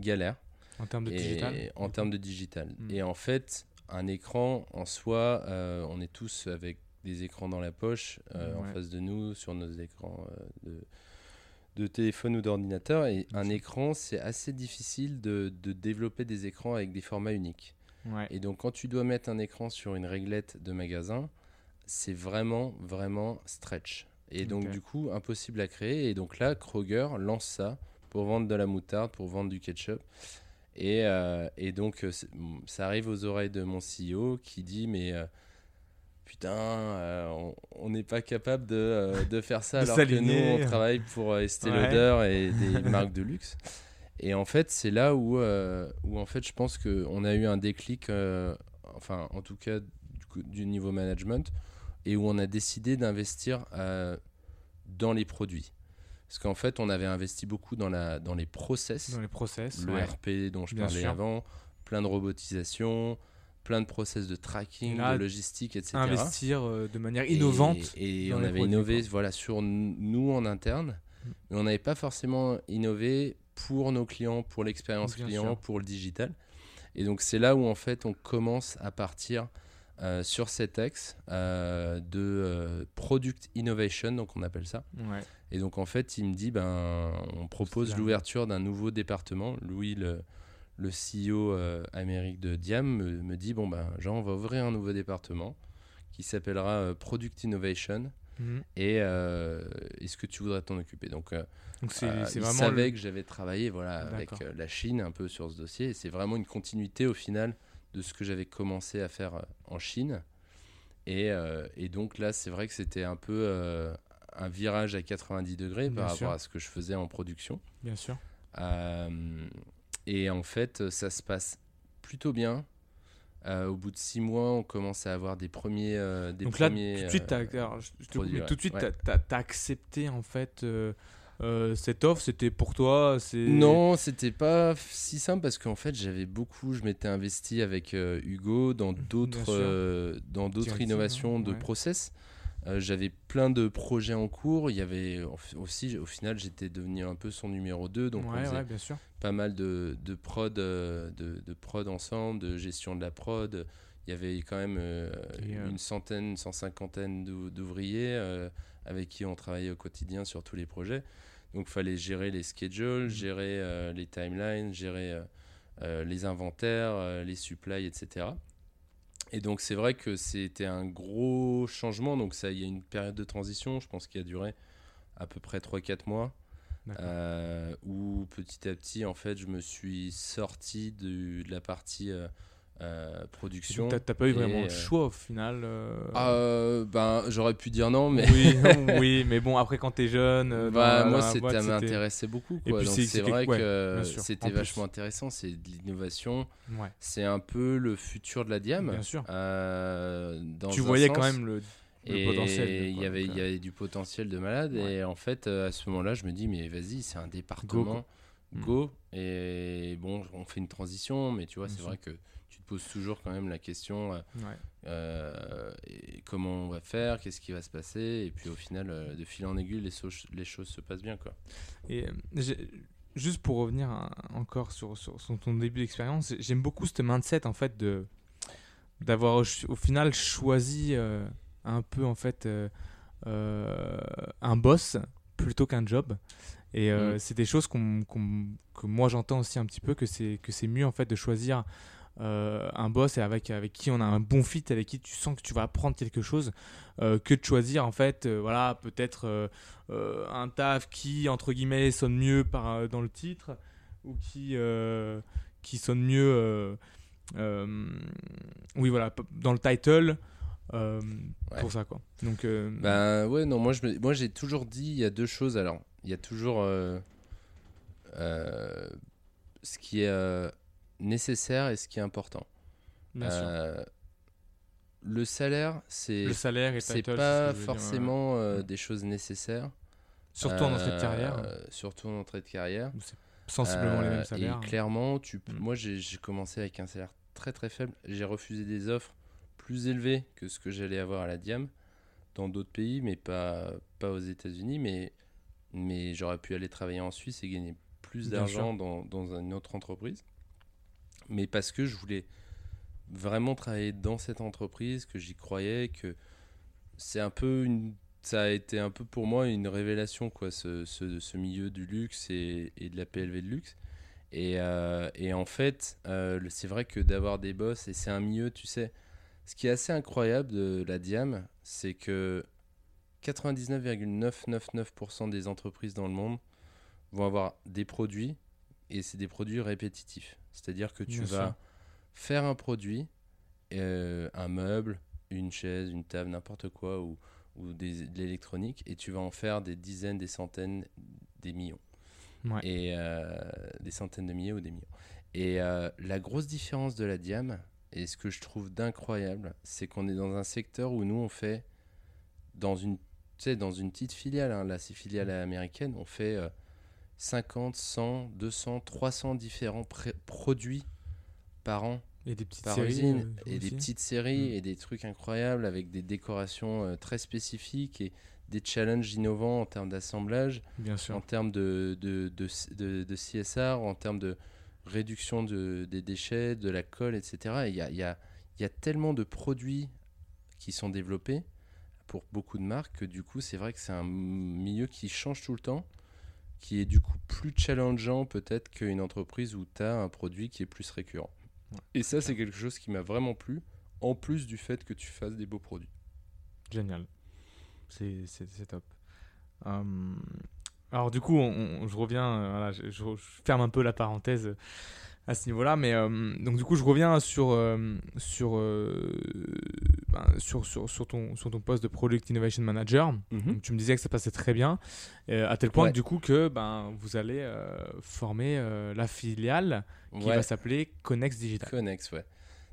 galère. En termes de Et- digital. En termes de digital. Mm. Et en fait, un écran en soi, euh, on est tous avec des écrans dans la poche, euh, en face de nous, sur nos écrans euh, de, de téléphone ou d'ordinateur. Et un écran, c'est assez difficile de, de développer des écrans avec des formats uniques. Ouais. Et donc, quand tu dois mettre un écran sur une réglette de magasin, c'est vraiment, vraiment stretch. Et donc, du coup, impossible à créer. Et donc là, Kroger lance ça pour vendre de la moutarde, pour vendre du ketchup. Et, euh, et donc, euh, ça arrive aux oreilles de mon CEO qui dit Mais euh, putain, on- n'est pas capable de, de faire ça De alors que nous, on travaille pour Estée Ouais. Lauder et des marques de luxe. Et en fait, c'est là où, où en fait, je pense qu'on a eu un déclic, enfin, en tout cas, du, niveau management, et où on a décidé d'investir dans les produits. Parce qu'en fait, on avait investi beaucoup dans, la, dans les process, Dans les process. le ouais. RP dont je Bien parlais sûr. avant, plein de robotisation, plein de process de tracking, Là, de logistique, etc. Investir euh, de manière innovante. Et, on avait produits, innové quoi. voilà, sur nous en interne, Mm. mais on n'avait pas forcément innové pour nos clients, pour l'expérience client, sûr. pour le digital. Et donc c'est là où en fait on commence à partir euh, sur cet axe euh, de euh, product innovation, donc on appelle ça. Ouais. Et donc en fait, il me dit, ben, on propose l'ouverture d'un nouveau département. Louis, le, le CEO Amérique de Diam, me, me dit, bon ben, Jean, on va ouvrir un nouveau département qui s'appellera Product Innovation. Mhm. Et est-ce que tu voudrais t'en occuper? Donc, Donc c'est il savait le- que j'avais travaillé voilà, avec la Chine un peu sur ce dossier. Et c'est vraiment une continuité au final de ce que j'avais commencé à faire euh, en Chine. Et, euh, et donc là, c'est vrai que c'était un peu euh, un virage à 90 degrés Bien par sûr. rapport à ce que je faisais en production. Bien sûr. Et en fait, ça se passe plutôt bien. Euh, au bout de six mois, on commence à avoir des premiers. euh, des Donc là, premiers, tout de suite, t'as t'as accepté en fait euh, cette offre. C'était pour toi. Non, c'était pas si simple parce qu'en fait, j'avais beaucoup, je m'étais investi avec euh, Hugo dans Bien d'autres euh, dans d'autres innovations de ouais. process. Euh, j'avais plein de projets en cours. Il y avait au- aussi, au final, j'étais devenu un peu son numéro 2. Donc, on ouais, faisait ouais, bien sûr. pas mal de, de prod, de, de prod ensemble, de gestion de la prod. Il y avait quand même euh, euh, une centaine, cent cinquantaine d'ou- d'ouvriers euh, avec qui on travaillait au quotidien sur tous les projets. Donc il fallait gérer les schedules, Mhm. gérer euh, les timelines, gérer euh, euh, les inventaires, les supplies, etc. Et donc c'est vrai que c'était un gros changement. Donc ça, il y a une période de transition, je pense, qui a duré à peu près 3-4 mois. Où petit à petit, en fait, je me suis sorti de, de la partie euh, euh, production. T'as pas eu vraiment euh, le choix au final. euh, Euh, ben, j'aurais pu dire non, mais Oui, oui, mais bon, après quand t'es jeune, euh, bah, moi, boîte, ça m'intéressait beaucoup. Et puis c'est- vrai ouais, que c'était plus. vachement intéressant. C'est de l'innovation. Ouais, C'est un peu le futur de la diam. bien sûr. euh, dans tu voyais quand même le, potentiel. il y avait, donc, il y euh, avait du potentiel de malade. Ouais. Et en fait, euh, à ce moment-là, je me dis, mais vas-y, c'est un département. Mm. Go. Et bon, on fait une transition, mais tu vois, c'est vrai que poses toujours quand même la question euh, ouais. euh, et comment on va faire, qu'est-ce qui va se passer. Et puis au final, euh, de fil en aiguille, les, so- les choses se passent bien. Quoi. Et juste pour revenir hein, encore sur, sur, sur ton début d'expérience, j'aime beaucoup ce mindset en fait de d'avoir au, final choisi euh, un peu en fait euh, euh, un boss plutôt qu'un job. Et Mm. c'est des choses que moi j'entends aussi un petit peu que c'est que c'est mieux en fait de choisir euh, un boss et avec avec qui on a un bon fit, avec qui tu sens que tu vas apprendre quelque chose, euh, que de choisir en fait, euh, voilà, peut-être un taf qui entre guillemets sonne mieux par, dans le titre ou qui qui sonne mieux, oui voilà, p- dans le title. Ouais. Pour ça quoi. Donc Ben ouais, non, moi, je me- moi j'ai toujours dit, il y a deux choses. Alors, il y a toujours ce qui est nécessaire et ce qui est important. bien sûr. Euh, le salaire, c'est Le salaire et le c'est title, pas ce dire, ouais. forcément euh, Mm. des choses nécessaires. Surtout en entrée de Euh, carrière, Surtout en entrée de carrière. c'est sensiblement les mêmes salaires. Et clairement, tu, Mm. moi j'ai commencé avec un salaire très très faible. J'ai refusé des offres plus élevées que ce que j'allais avoir à la Diam dans d'autres pays, mais pas, pas aux États-Unis. Mais, mais j'aurais pu aller travailler en Suisse et gagner plus d'argent dans, dans une autre entreprise. Mais parce que je voulais vraiment travailler dans cette entreprise, que j'y croyais, que c'est un peu ça a été un peu pour moi une révélation, quoi, ce, ce, milieu du luxe et, de la PLV de luxe. Et, euh, et en fait, euh, c'est vrai que d'avoir des boss, et c'est un milieu, tu sais, ce qui est assez incroyable de la Diam, c'est que 99,999% des entreprises dans le monde vont avoir des produits, et c'est des produits répétitifs. C'est-à-dire que tu Bien vas sûr. faire un produit, euh, un meuble, une chaise, une table, n'importe quoi, ou, ou des, de l'électronique, et tu vas en faire des dizaines, des centaines, des millions. Ouais. Et euh, des centaines de milliers ou des millions. Et euh, la grosse différence de la Diam, et ce que je trouve d'incroyable, c'est qu'on est dans un secteur où nous, on fait, dans une, dans une petite filiale, hein, là, c'est filiale américaine, on fait 50, 100, 200, 300 différents produits par an Et des petites par séries. usine euh, et des petites séries Mm. et des trucs incroyables avec des décorations euh, très spécifiques et des challenges innovants en termes d'assemblage, en termes de, de, de, CSR, en termes de réduction de, des déchets, de la colle, etc. Et Il y a, y, a, il y a tellement de produits qui sont développés pour beaucoup de marques que du coup, c'est vrai que c'est un milieu qui change tout le temps, qui est du coup plus challengeant peut-être qu'une entreprise où tu as un produit qui est plus récurrent. Ouais, Et ça, c'est quelque chose qui m'a vraiment plu, en plus du fait que tu fasses des beaux produits. Génial. C'est top. Hum, alors du coup, on- on- je reviens, euh, voilà, je, je- je ferme un peu la parenthèse à ce niveau-là, mais euh, donc du coup, je reviens sur euh, sur, euh, ben, sur sur sur ton sur ton poste de product innovation manager. Donc, tu me disais que ça passait très bien, à tel point Ouais. que du coup que ben vous allez former la filiale qui Ouais. va s'appeler Connex Digital. Connex, ouais.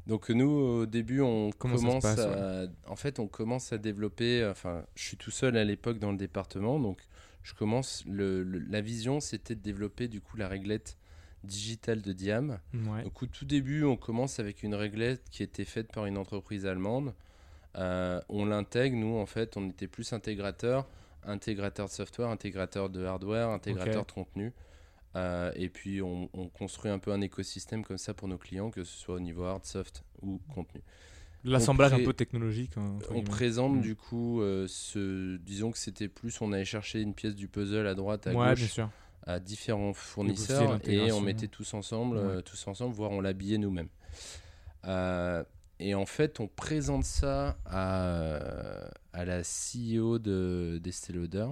Donc nous, au début, on Comment commence passe, à... En fait, on commence à développer... Enfin, je suis tout seul à l'époque dans le département, donc je commence... Le, le- la vision, c'était de développer du coup la réglette digitale de Diam. Ouais. Donc au tout début, on commence avec une réglette qui était faite par une entreprise allemande. Euh, on l'intègre, nous, en fait, on était plus intégrateur, intégrateur de software, intégrateur de hardware, intégrateur de contenu. Euh, et puis, on, on construit un peu un écosystème comme ça pour nos clients, que ce soit au niveau hard, soft ou contenu. L'assemblage un peu technologique. hein, On présente Mm. du coup euh, ce, disons que c'était plus, on allait chercher une pièce du puzzle à droite, à Ouais, bien gauche, sûr. À différents fournisseurs et on mettait tous ensemble, euh, Ouais. tous ensemble, voire on l'habillait nous-mêmes. Euh, et en fait, on présente ça à, à la CEO de Lauder,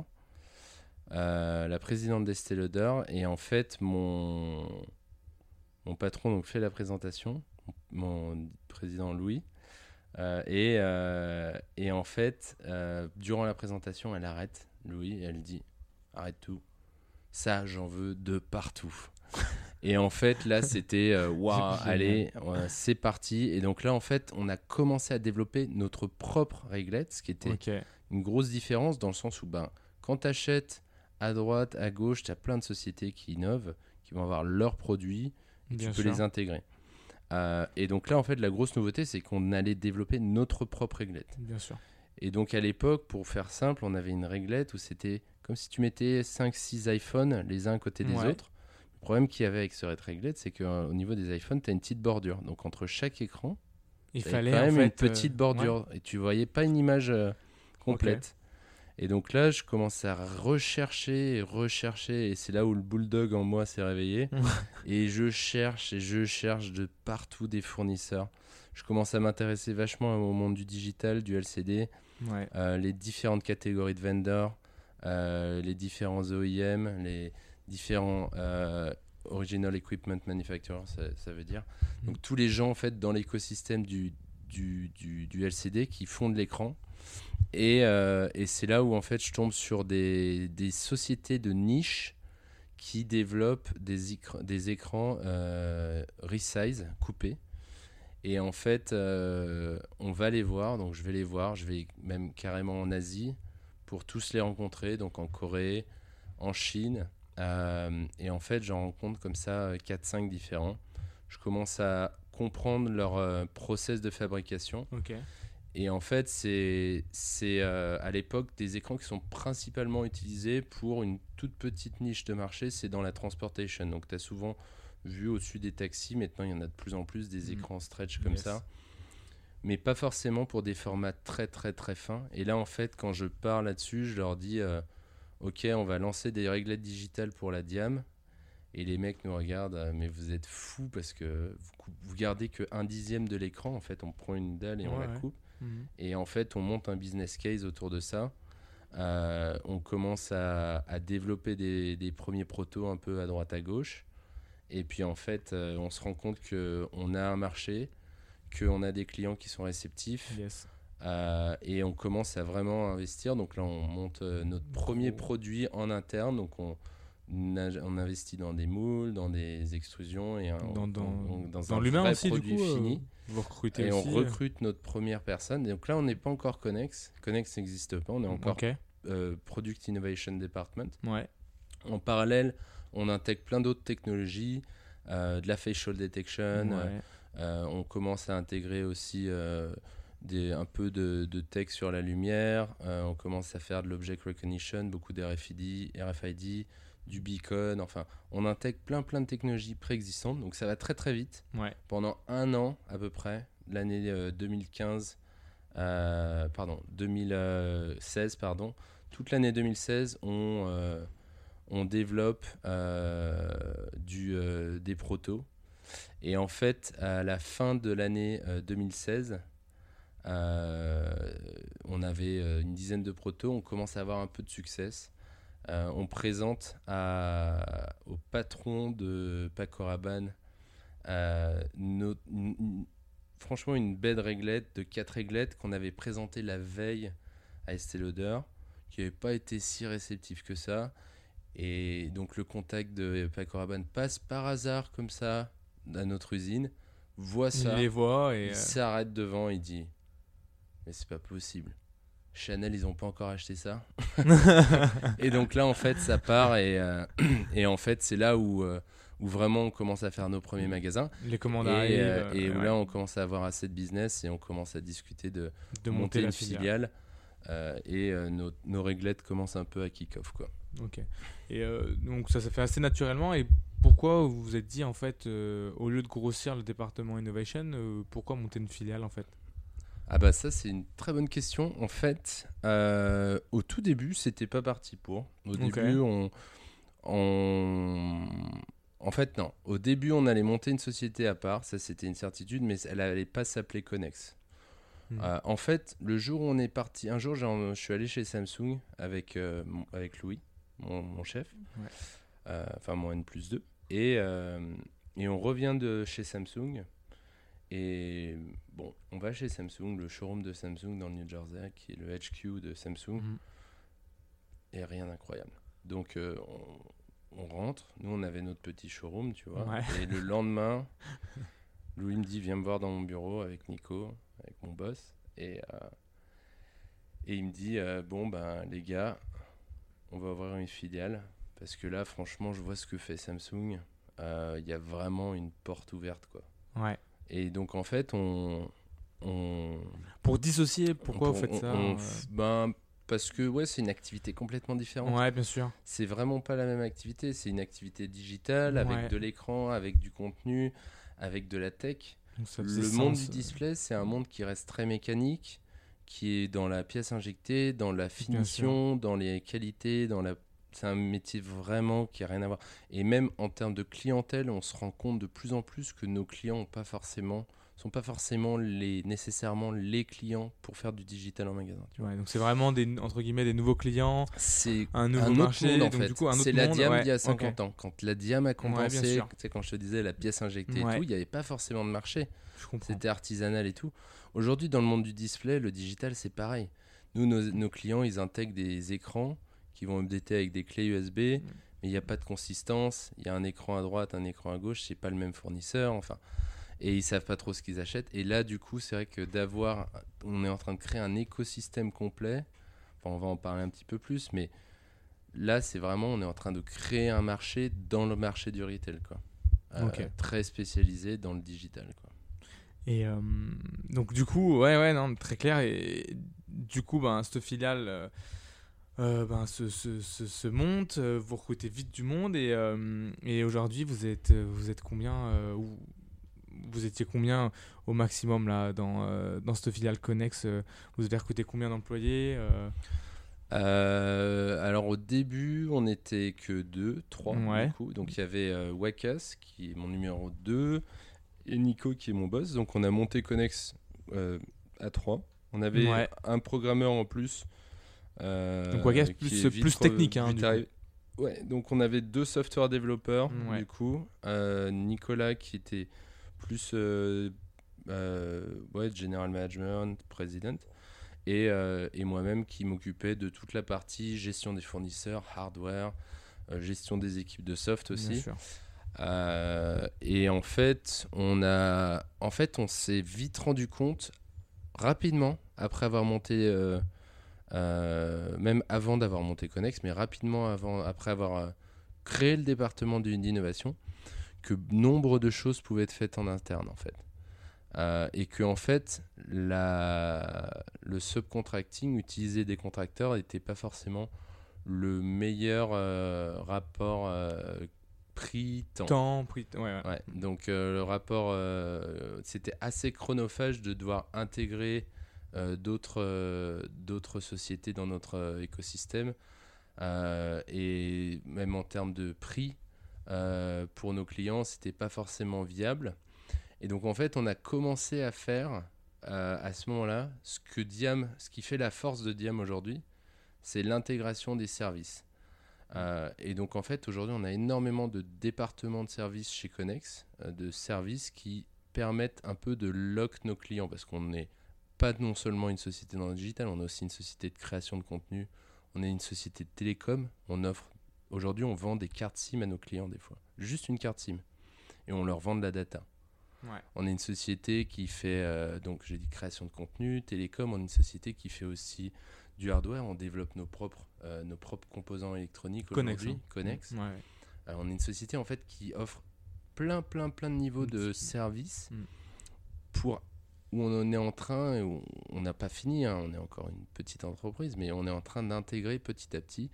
euh, la présidente d'Estée Lauder, et en fait, mon, mon patron donc, fait la présentation, mon président Louis. Euh, et, euh, et en fait, euh, durant la présentation, elle arrête, Louis, et elle dit Arrête tout. Ça, j'en veux de partout. et en fait, là, c'était euh, Waouh, Génial. allez, ouais, c'est parti. Et donc là, en fait, on a commencé à développer notre propre réglette, ce qui était une grosse différence dans le sens où ben, quand tu achètes à droite, à gauche, tu as plein de sociétés qui innovent, qui vont avoir leurs produits, et Bien tu peux les intégrer. Euh, et donc là, en fait, la grosse nouveauté, c'est qu'on allait développer notre propre réglette. Bien sûr. Et donc à l'époque, pour faire simple, on avait une réglette où c'était comme si tu mettais 5-6 iPhones les uns à côté des Ouais. autres. Le problème qu'il y avait avec ce réglette, c'est qu'au niveau des iPhones, tu as une petite bordure. Donc entre chaque écran, Il fallait quand en même fait, une petite euh, bordure et tu voyais pas une image euh, complète. Et donc là, je commence à rechercher rechercher et c'est là où le bulldog en moi s'est réveillé et je cherche et je cherche de partout des fournisseurs. Je commence à m'intéresser vachement au monde du digital, du LCD, Ouais. euh, les différentes catégories de vendors, euh, les différents OEM, les différents euh, Original Equipment Manufacturers, ça, veut dire. Donc tous les gens en fait dans l'écosystème du, du, du, LCD qui font de l'écran. Et, euh, et c'est là où en fait je tombe sur des, des sociétés de niche qui développent des, des écrans euh, resize, coupés. Et en fait, euh, on va les voir, donc je vais les voir, je vais même carrément en Asie pour tous les rencontrer, donc en Corée, en Chine. euh, et en fait, j'en rencontre comme ça 4-5 différents. Je commence à comprendre leur euh, process de fabrication. Ok. Et en fait, c'est euh, à l'époque des écrans qui sont principalement utilisés pour une toute petite niche de marché, c'est dans la transportation. Donc tu as souvent vu au-dessus des taxis, maintenant il y en a de plus en plus des Mm. écrans stretch comme Yes. ça. Mais pas forcément pour des formats très très très fins. Et là en fait, quand je parle là-dessus, je leur dis euh, Ok, on va lancer des réglettes digitales pour la Diam. Et les mecs nous regardent, euh, mais vous êtes fous parce que vous, vous gardez que un dixième de l'écran. En fait, on prend une dalle et on la coupe. Mhm. Et en fait, on monte un business case autour de ça. Euh, on commence à, à développer des, des premiers protos un peu à droite à gauche. Et puis en fait, euh, on se rend compte qu'on a un marché, qu'on a des clients qui sont réceptifs. Yes. euh, et on commence à vraiment investir. Donc là, on monte euh, notre premier produit en interne. Donc on, on investit dans des moules, dans des extrusions et Dans, dans, on- dans dans un l'humain du produit coup. euh, fini vous recrutez et on aussi. recrute notre première personne. Et donc là, on n'est pas encore Connex. Connex n'existe pas. On est encore euh, Product Innovation Department. Ouais. En parallèle, on intègre plein d'autres technologies, euh, de la facial detection, ouais. Euh, on commence à intégrer aussi euh, des, un peu de, de tech sur la lumière. Euh, on commence à faire de l'object recognition, beaucoup d'RFID, RFID, du beacon. Enfin, on intègre plein plein de technologies préexistantes. Donc ça va très très vite. Ouais. Pendant un an à peu près, l'année euh, 2015, euh, pardon, 2016, pardon, toute l'année 2016, on, euh, on développe euh, du, des protos. Et en fait, à la fin de l'année euh, 2016, euh, on avait euh, une dizaine de protos, on commence à avoir un peu de succès. Euh, on présente au patron de Paco Rabanne euh, franchement une belle réglette de 4 réglettes qu'on avait présenté la veille à Estée Lauder, qui n'avait pas été si réceptif que ça. Et donc le contact de Paco Rabanne passe par hasard comme ça à notre usine, voit Il ça, les voit et. il euh, s'arrête devant, il dit Mais c'est pas possible. Chanel, ils ont pas encore acheté ça. et donc là, en fait, ça part et, euh, et en fait, c'est là où, euh, où vraiment on commence à faire nos premiers magasins. les commandes Et, arrivent. euh, et où ouais, là, on commence à avoir assez de business et on commence à discuter de, de monter, une filiale. filiale. et nos, nos réglettes commencent un peu à kick-off. quoi. Ok. Et donc ça s'est fait assez naturellement. Et pourquoi vous vous êtes dit en fait, euh, au lieu de grossir le département innovation, euh, pourquoi monter une filiale en fait? Ah bah ça c'est une très bonne question. En fait, euh, au tout début, c'était pas parti pour. Au début, on, on- En fait, non. Au début, on allait monter une société à part. Ça, c'était une certitude, mais elle allait pas s'appeler Connex. Hmm. En fait, le jour où on est parti... Un jour, je suis allé chez Samsung avec, mon- avec Louis, mon, mon chef. Ouais. Enfin, mon N plus 2. Et, euh, et on revient de chez Samsung. Et bon, on va chez Samsung, le showroom de Samsung dans le New Jersey, qui est le HQ de Samsung, Mhm. et rien d'incroyable. Donc euh, on, on rentre, nous on avait notre petit showroom, tu vois, Ouais. et le lendemain, Louis me dit viens me voir dans mon bureau avec Nico, avec mon boss, et, euh, et il me dit euh, bon ben les gars, on va ouvrir une filiale, parce que là franchement je vois ce que fait Samsung, Euh, il y a vraiment une porte ouverte quoi. Ouais. Et donc en fait, on. on Pour dissocier, pourquoi on- vous faites on- ça on euh, ben, Parce que ouais, c'est une activité complètement différente. Ouais, bien sûr. C'est vraiment pas la même activité. C'est une activité digitale avec Ouais. de l'écran, avec du contenu, avec de la tech. Le monde du euh, display, c'est un monde qui reste très mécanique, qui est dans la pièce injectée, dans la finition, dans les qualités, dans la. C'est un métier vraiment qui a rien à voir. Et même en termes de clientèle, on se rend compte de plus en plus que nos clients pas forcément, sont pas forcément les, nécessairement les clients pour faire du digital en magasin. tu vois. Ouais, donc c'est vraiment des entre guillemets des nouveaux clients, C'est un nouveau un autre marché, monde en fait. c'est la diam ouais, d'il y a ok. 50 ans. Quand la diam a commencé, sais, quand je te disais la pièce injectée et tout, il n'y avait pas forcément de marché. C'était artisanal et tout. Aujourd'hui, dans le monde du display, le digital, c'est pareil. Nous, nos, nos clients, ils intègrent des écrans qui vont updater avec des clés USB, Mm. mais il n'y a pas de consistance. Il y a un écran à droite, un écran à gauche, c'est pas le même fournisseur. Enfin, et ils savent pas trop ce qu'ils achètent. Et là, du coup, c'est vrai que d'avoir, on est en train de créer un écosystème complet. Enfin, on va en parler un petit peu plus, mais là, c'est vraiment, on est en train de créer un marché dans le marché du retail, quoi. Euh. Très spécialisé dans le digital, quoi. Et euh, donc du coup, ouais, ouais, non, très clair. Et du coup, ben, cette filiale euh, euh, ben, se, se, se, se monte, euh, vous recrutez vite du monde et, euh, et aujourd'hui, vous êtes, euh, vous êtes combien euh, ou vous étiez combien au maximum là dans, dans cette filiale Connex Vous avez recruté combien d'employés alors au début, on n'était que deux, trois Ouais. du coup. Donc il y avait Wakas qui est mon numéro 2 et Nico qui est mon boss. Donc on a monté Connex à trois. On avait Ouais. un programmeur en plus. Euh, Donc plus- technique, hein, vite du arrivé. Ouais, donc on avait deux software développeurs Ouais. du coup. Euh, Nicolas qui était plus euh, euh, ouais, general management, president et, euh, et moi-même qui m'occupais de toute la partie gestion des fournisseurs, hardware, euh, gestion des équipes de soft bien aussi. sûr. Euh, et en fait, on a, en fait, on s'est vite rendu compte rapidement après avoir monté, même avant d'avoir monté Connex, mais rapidement avant, après avoir euh, créé le département d'in- d'innovation, que nombre de choses pouvaient être faites en interne en fait. Euh, et que en fait, la, le subcontracting, utiliser des contracteurs, n'était pas forcément le meilleur euh, rapport euh, prix-temps. Temps, prix, ouais, ouais. Ouais, donc euh, le rapport, euh, c'était assez chronophage de devoir intégrer euh, d'autres euh, d'autres sociétés dans notre euh, écosystème. Euh, et même en termes de prix, euh, pour nos clients, c'était pas forcément viable. Et donc en fait, on a commencé à faire euh, à ce moment-là ce que Diam, ce qui fait la force de Diam aujourd'hui, c'est l'intégration des services. Euh, et donc en fait, aujourd'hui, on a énormément de départements de services chez Connex, euh, de services qui permettent un peu de lock nos clients parce qu'on n'est pas non seulement une société dans le digital, on est aussi une société de création de contenu, on est une société de télécom, on offre aujourd'hui on vend des cartes SIM à nos clients des fois, juste une carte SIM et on leur vend de la data. Ouais. On est une société qui fait euh, donc j'ai dit création de contenu, télécom, on est une société qui fait aussi du hardware, on développe nos propres euh, nos propres composants électroniques aujourd'hui, hein. Connex. Ouais. Euh, on est une société en fait qui offre plein, plein, plein de niveaux de Mm. services Mm. pour où on en est en train, et où on n'a pas fini, hein, on est encore une petite entreprise, mais on est en train d'intégrer petit à petit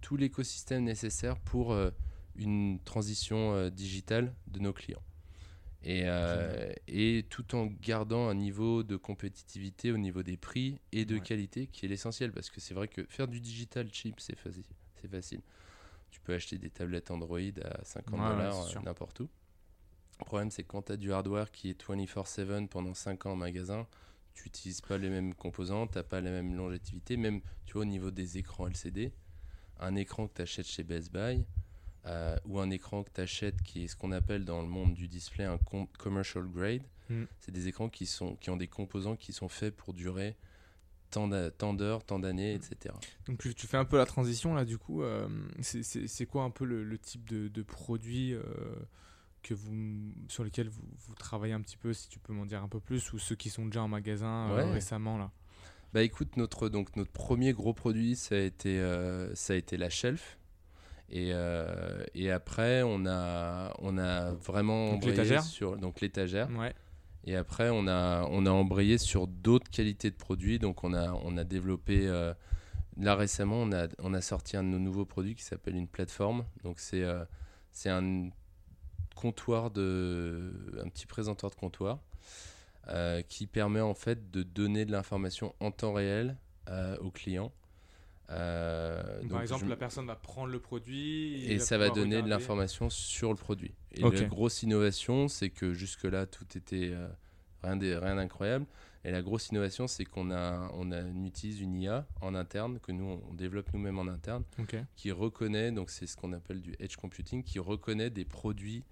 tout l'écosystème nécessaire pour euh, une transition euh, digitale de nos clients. Et, euh, et tout en gardant un niveau de compétitivité au niveau des prix et de Ouais. qualité qui est l'essentiel. Parce que c'est vrai que faire du digital cheap, c'est facile. C'est facile. Tu peux acheter des tablettes Android à 50 Ouais, ouais, dollars n'importe où. Le problème, c'est que quand tu as du hardware qui est 24-7 pendant 5 ans en magasin, tu n'utilises pas les mêmes composants, tu n'as pas la même longévité. Même tu vois, au niveau des écrans LCD, un écran que tu achètes chez Best Buy euh, ou un écran que tu achètes qui est ce qu'on appelle dans le monde du display un com- commercial grade, Mm. c'est des écrans qui, sont, qui ont des composants qui sont faits pour durer tant d'heures, tant d'années, Mm. etc. Donc tu, tu fais un peu la transition là du coup. euh, c'est- quoi un peu le, le type de, de produit euh, que vous, sur lesquels vous, vous travaillez un petit peu, si tu peux m'en dire un peu plus, ou ceux qui sont déjà en magasin euh, récemment là? Bah écoute, notre, donc, notre premier gros produit, ça a été, euh, ça a été la shelf. Et, euh, et après, on a, on a vraiment Donc embrayé l'étagère sur donc l'étagère. Ouais. Et après, on a, on a embrayé sur d'autres qualités de produits. Donc, on a, on a développé. là, récemment, on a, on a sorti un de nos nouveaux produits qui s'appelle une plateforme. Donc, c'est c'est un comptoir de. un petit présentoir de comptoir euh, qui permet en fait de donner de l'information en temps réel euh, aux clients. Euh, Donc, Par exemple, je- la personne va prendre le produit et ça va donner de l'information sur le produit. Et la grosse innovation, c'est que jusque-là, tout était euh, rien d'incroyable. Et la grosse innovation, c'est qu'on a, on a, on utilise une IA en interne, que nous, on développe nous-mêmes en interne, qui reconnaît, donc c'est ce qu'on appelle du edge computing, qui reconnaît des produits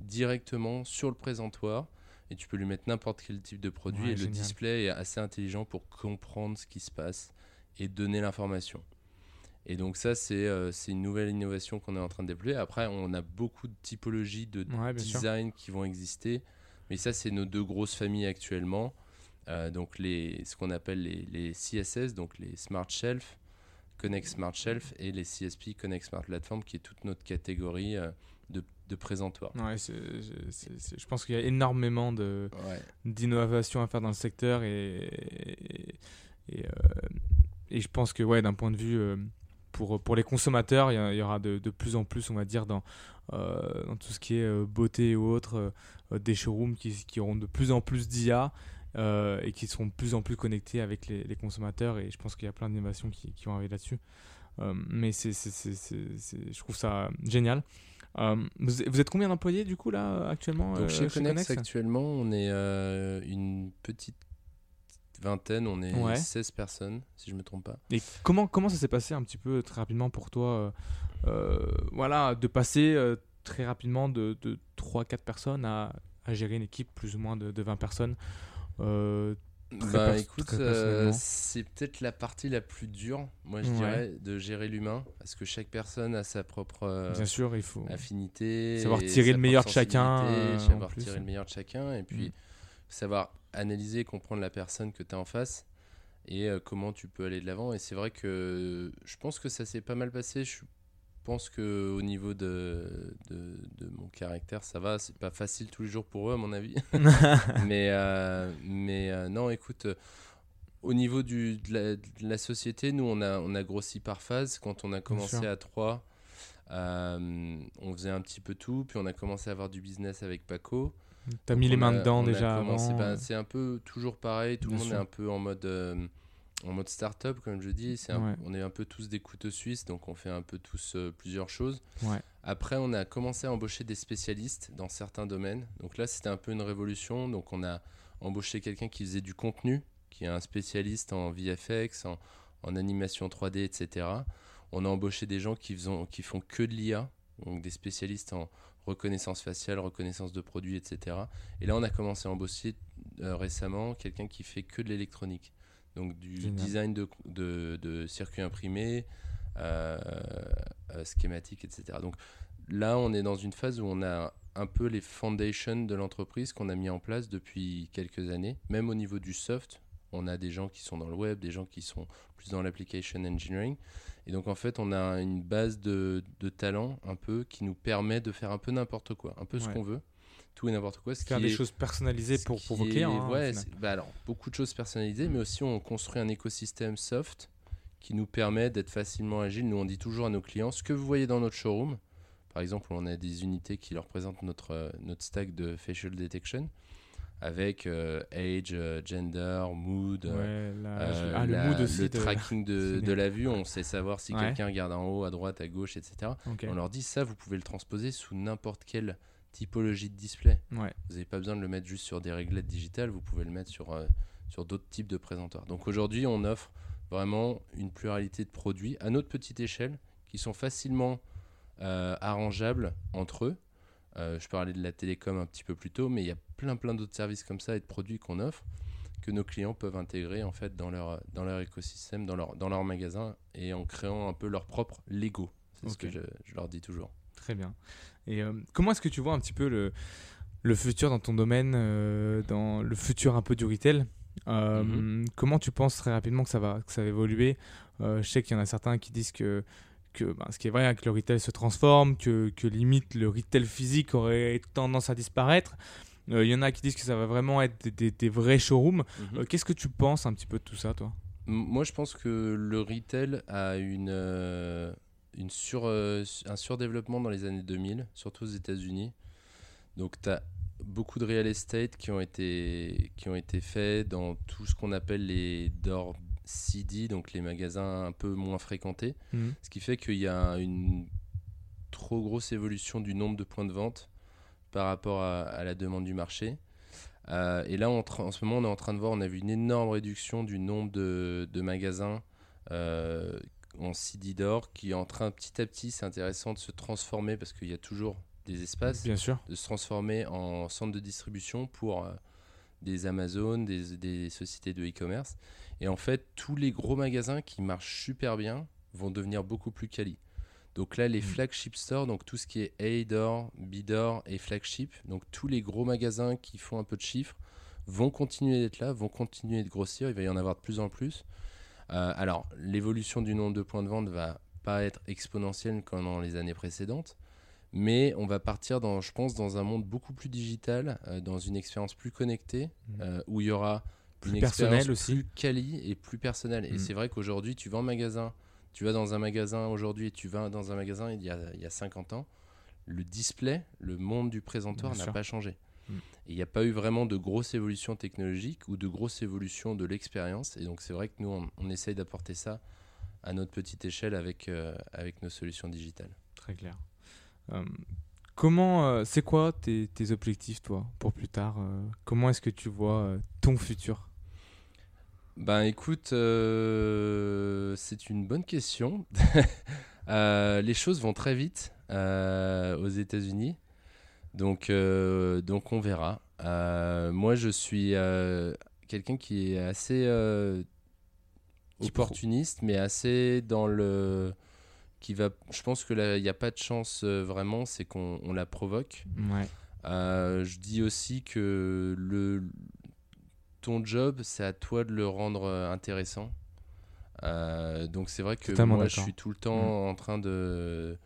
directement sur le présentoir. Et tu peux lui mettre n'importe quel type de produit. Ouais, et le display est assez intelligent pour comprendre ce qui se passe et donner l'information. Et donc ça, c'est euh, une nouvelle innovation qu'on est en train de déployer. Après, on a beaucoup de typologies de Ouais, design qui vont exister. Mais ça, c'est nos deux grosses familles actuellement. Euh, donc les, ce qu'on appelle les, les CSS, donc les Smart Shelf, Connect Smart Shelf et les CSP, Connect Smart Platform, qui est toute notre catégorie euh, de, de présentoir. Ouais, je pense qu'il y a énormément de, Ouais. à faire dans le secteur et, et, et, euh, et je pense que ouais, d'un point de vue euh, pour, pour les consommateurs, il y, aura de, de plus en plus, on va dire, dans, euh, dans tout ce qui est beauté ou autre, euh, des showrooms qui, qui auront de plus en plus d'IA et qui seront de plus en plus connectés avec les, les consommateurs et je pense qu'il y a plein d'innovations qui, qui vont arriver là-dessus. Mais c'est- je trouve ça génial. Euh, vous, êtes combien d'employés du coup là actuellement Donc euh, chez Connex, Connex actuellement, on est euh, une petite vingtaine, on est Ouais. 16 personnes, si je me trompe pas. Et comment, comment ça s'est passé un petit peu très rapidement pour toi euh, Voilà, de passer euh, très rapidement de, de 3-4 personnes à, à gérer une équipe plus ou moins de, de 20 personnes. Euh, Bah écoute, euh, c'est peut-être la partie la plus dure, moi je Ouais. dirais, de gérer l'humain, parce que chaque personne a sa propre euh, bien sûr, il faut. affinité. Savoir tirer le meilleur de chacun, euh, savoir plus. tirer le meilleur de chacun, et puis Mm. savoir analyser et comprendre la personne que tu as en face et comment tu peux aller de l'avant. Et c'est vrai que je pense que ça s'est pas mal passé. Je suis pense que au niveau de, de, de mon caractère, ça va? C'est pas facile tous les jours pour eux, à mon avis. mais euh, mais euh, non, écoute, euh, au niveau du, de, la, de la société, nous, on a, on a grossi par phase. Quand on a commencé à 3, on faisait un petit peu tout. Puis on a commencé à avoir du business avec Paco. T'as mis les mains a- dedans déjà ben, c'est un peu toujours pareil. Tout le monde sûr. est un peu en mode, en mode start-up, comme je dis. C'est un- Ouais. On est un peu tous des couteaux suisses, donc on fait un peu tous euh, plusieurs choses. Ouais. Après, on a commencé à embaucher des spécialistes dans certains domaines. Donc là, c'était un peu une révolution. Donc on a embauché quelqu'un qui faisait du contenu, qui est un spécialiste en VFX, en, en animation 3D, etc. On a embauché des gens qui, faisons- qui font que de l'IA, donc des spécialistes en reconnaissance faciale, reconnaissance de produits, etc. Et là, on a commencé à embaucher euh, récemment quelqu'un qui fait que de l'électronique. Donc du Génial. design de, de- de circuits imprimés, euh, euh, schématiques, etc. Donc là, on est dans une phase où on a un peu les foundations de l'entreprise qu'on a mis en place depuis quelques années. Même au niveau du soft, on a des gens qui sont dans le web, des gens qui sont plus dans l'application engineering. Et donc en fait, on a une base de, de talent un peu qui nous permet de faire un peu n'importe quoi, un peu ce qu'on veut, tout et n'importe quoi. Ce Faire qui des est- choses personnalisées pour, pour vos clients. hein, ouais, bah alors, beaucoup de choses personnalisées, mais aussi on construit un écosystème soft qui nous permet d'être facilement agile. Nous, on dit toujours à nos clients ce que vous voyez dans notre showroom. Par exemple, on a des unités qui représentent notre, euh, notre stack de facial detection avec euh, age, euh, gender, mood. euh, Ouais, la- ah, le mood aussi. le de- tracking de, de la vue, on sait savoir si Ouais. quelqu'un regarde en haut, à droite, à gauche, etc. On leur dit ça, vous pouvez le transposer sous n'importe quelle typologie de display. Ouais. Vous n'avez pas besoin de le mettre juste sur des réglettes digitales, vous pouvez le mettre sur, euh, sur d'autres types de présentoirs. Donc aujourd'hui, on offre vraiment une pluralité de produits à notre petite échelle qui sont facilement euh, arrangeables entre eux. Euh, je parlais de la télécom un petit peu plus tôt, mais il y a plein plein d'autres services comme ça et de produits qu'on offre que nos clients peuvent intégrer en fait dans leur, dans leur écosystème, dans leur, dans leur magasin et en créant un peu leur propre Lego. C'est ce que je, je leur dis toujours. Très bien. Et euh, comment est-ce que tu vois un petit peu le, le futur dans ton domaine, euh, dans le futur un peu du retail? Euh, Mhm. Comment tu penses très rapidement que ça va, que ça va évoluer? Je sais qu'il y en a certains qui disent que, que ben, ce qui est vrai, que le retail se transforme, que, que limite le retail physique aurait tendance à disparaître. Il y en a qui disent que ça va vraiment être des, des- des vrais showrooms. Mhm. Qu'est-ce que tu penses un petit peu de tout ça, toi? Moi, je pense que le retail a une, une sur, euh, un surdéveloppement dans les années 2000, surtout aux États-Unis. Donc, tu as beaucoup de real estate qui ont été, qui ont été faits dans tout ce qu'on appelle les door CD, donc les magasins un peu moins fréquentés. Mhm. Ce qui fait qu'il y a une trop grosse évolution du nombre de points de vente par rapport à, à la demande du marché. Euh, et là, on en ce moment, on est en train de voir, on a vu une énorme réduction du nombre de, de magasins euh, en CD d'or qui est en train petit à petit, c'est intéressant de se transformer parce qu'il y a toujours des espaces, Bien sûr. de se transformer en centre de distribution pour euh, des Amazon, des, des sociétés de e-commerce. Et en fait, tous les gros magasins qui marchent super bien vont devenir beaucoup plus quali. Donc là, les Mm. flagship stores, donc tout ce qui est A-door, B-door et flagship, donc tous les gros magasins qui font un peu de chiffres, vont continuer d'être là, vont continuer de grossir, il va y en avoir de plus en plus. Euh, alors, l'évolution du nombre de points de vente va pas être exponentielle comme dans les années précédentes, mais on va partir, dans, je pense, dans un monde beaucoup plus digital, euh, dans une expérience plus connectée, Mhm. euh, où il y aura Plus une personnel expérience aussi. plus quali et plus personnelle. Et Mhm. c'est vrai qu'aujourd'hui, tu vas en magasin, tu vas dans un magasin aujourd'hui et tu vas dans un magasin il y a, il y a 50 ans, le display, le monde du présentoir n'a pas changé. Et il n'y a pas eu vraiment de grosse évolution technologique ou de grosse évolution de l'expérience. Et donc c'est vrai que nous, on, on essaye d'apporter ça à notre petite échelle avec, euh, avec nos solutions digitales. Très clair. Euh, comment, euh, c'est quoi tes, tes objectifs, toi, pour plus tard Comment est-ce que tu vois ton futur? Ben écoute, c'est une bonne question. Les choses vont très vite aux États-Unis, donc, euh, donc on verra. Euh, moi, je suis euh, quelqu'un qui est assez opportuniste, mais assez dans le qui va. Je pense que là, il n'y a pas de chance vraiment, c'est qu'on on la provoque. Ouais. Je dis aussi que le, ton job, c'est à toi de le rendre intéressant. Donc c'est vrai que Totalement moi, je suis tout le temps en train de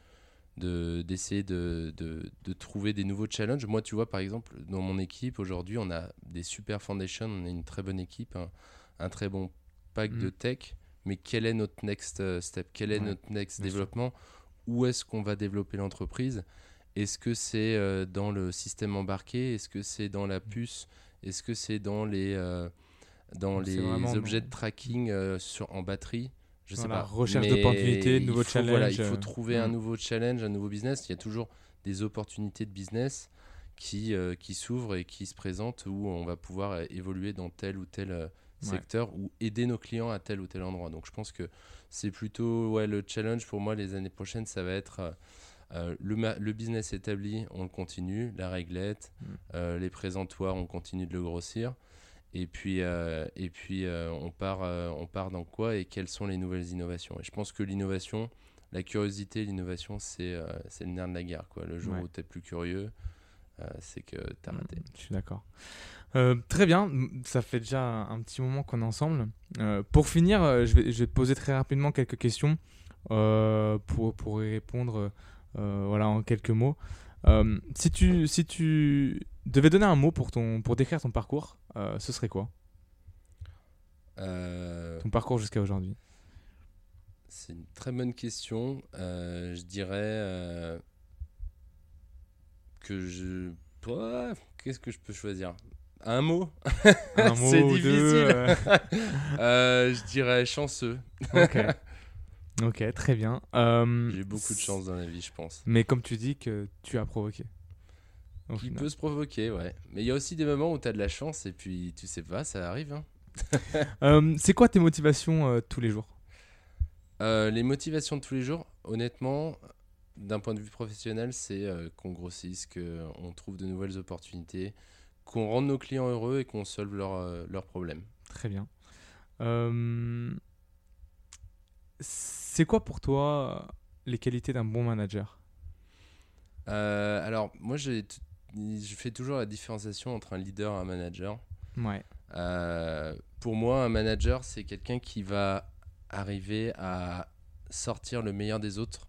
d'essayer de, de, de trouver des nouveaux challenges. Moi, tu vois, par exemple, dans mon équipe, aujourd'hui, on a des super foundations, on a une très bonne équipe, un, un très bon pack de Mm. tech, mais quel est notre next euh, step? Quel est Ouais, notre next sûr. développement? Où est-ce qu'on va développer l'entreprise? Est-ce que c'est euh, dans le système embarqué? Est-ce que c'est dans la puce? Est-ce que c'est dans les, euh, dans les objets de tracking euh, sur, en batterie? Je sais Voilà, pas. recherche d'opportunités, nouveaux faut- Voilà, il challenges, faut euh, trouver un mm. nouveau challenge, un nouveau business. Il y a toujours des opportunités de business qui, euh, qui s'ouvrent et qui se présentent où on va pouvoir euh, évoluer dans tel ou tel euh, Ouais. secteur ou aider nos clients à tel ou tel endroit. Donc je pense que c'est plutôt ouais, le challenge pour moi les années prochaines, ça va être euh, euh, le, business établi, on le continue, la réglette, Mm. euh, les présentoirs, on continue de le grossir. Et puis, euh, et puis euh, on, part, euh, on part dans quoi et quelles sont les nouvelles innovations? Et je pense que l'innovation, la curiosité, l'innovation, c'est le nerf de la guerre. Quoi. Le jour Ouais. où tu es plus curieux, c'est que tu as raté. Mm, Je suis d'accord. Très bien, ça fait déjà un, petit moment qu'on est ensemble. Pour finir, je, vais, je vais te poser très rapidement quelques questions pour, pour y répondre voilà, en quelques mots. Si, tu, si tu devais donner un mot pour, ton, pour décrire ton parcours, euh, ce serait quoi Euh, Ton parcours jusqu'à aujourd'hui c'est une très bonne question. Euh, je dirais que je. Qu'est-ce que je peux choisir? Un mot? Un mot C'est difficile. deux, Je dirais chanceux. ok. ok, très bien. J'ai beaucoup de chance dans la vie, je pense. Mais comme tu dis que tu as provoqué. Au Qui final. peut se provoquer, ouais. Mais il y a aussi des moments où tu as de la chance et puis tu sais pas, ça arrive. hein. Euh, c'est quoi tes motivations euh, tous les jours? Euh, les motivations de tous les jours, honnêtement, d'un point de vue professionnel, c'est qu'on grossisse, qu'on trouve de nouvelles opportunités, qu'on rende nos clients heureux et qu'on solve leurs leurs problèmes. Très bien. C'est quoi pour toi les qualités d'un bon manager? Alors, moi, j'ai je fais toujours la différenciation entre un leader et un manager. Ouais. Euh, pour moi, un manager, c'est quelqu'un qui va arriver à sortir le meilleur des autres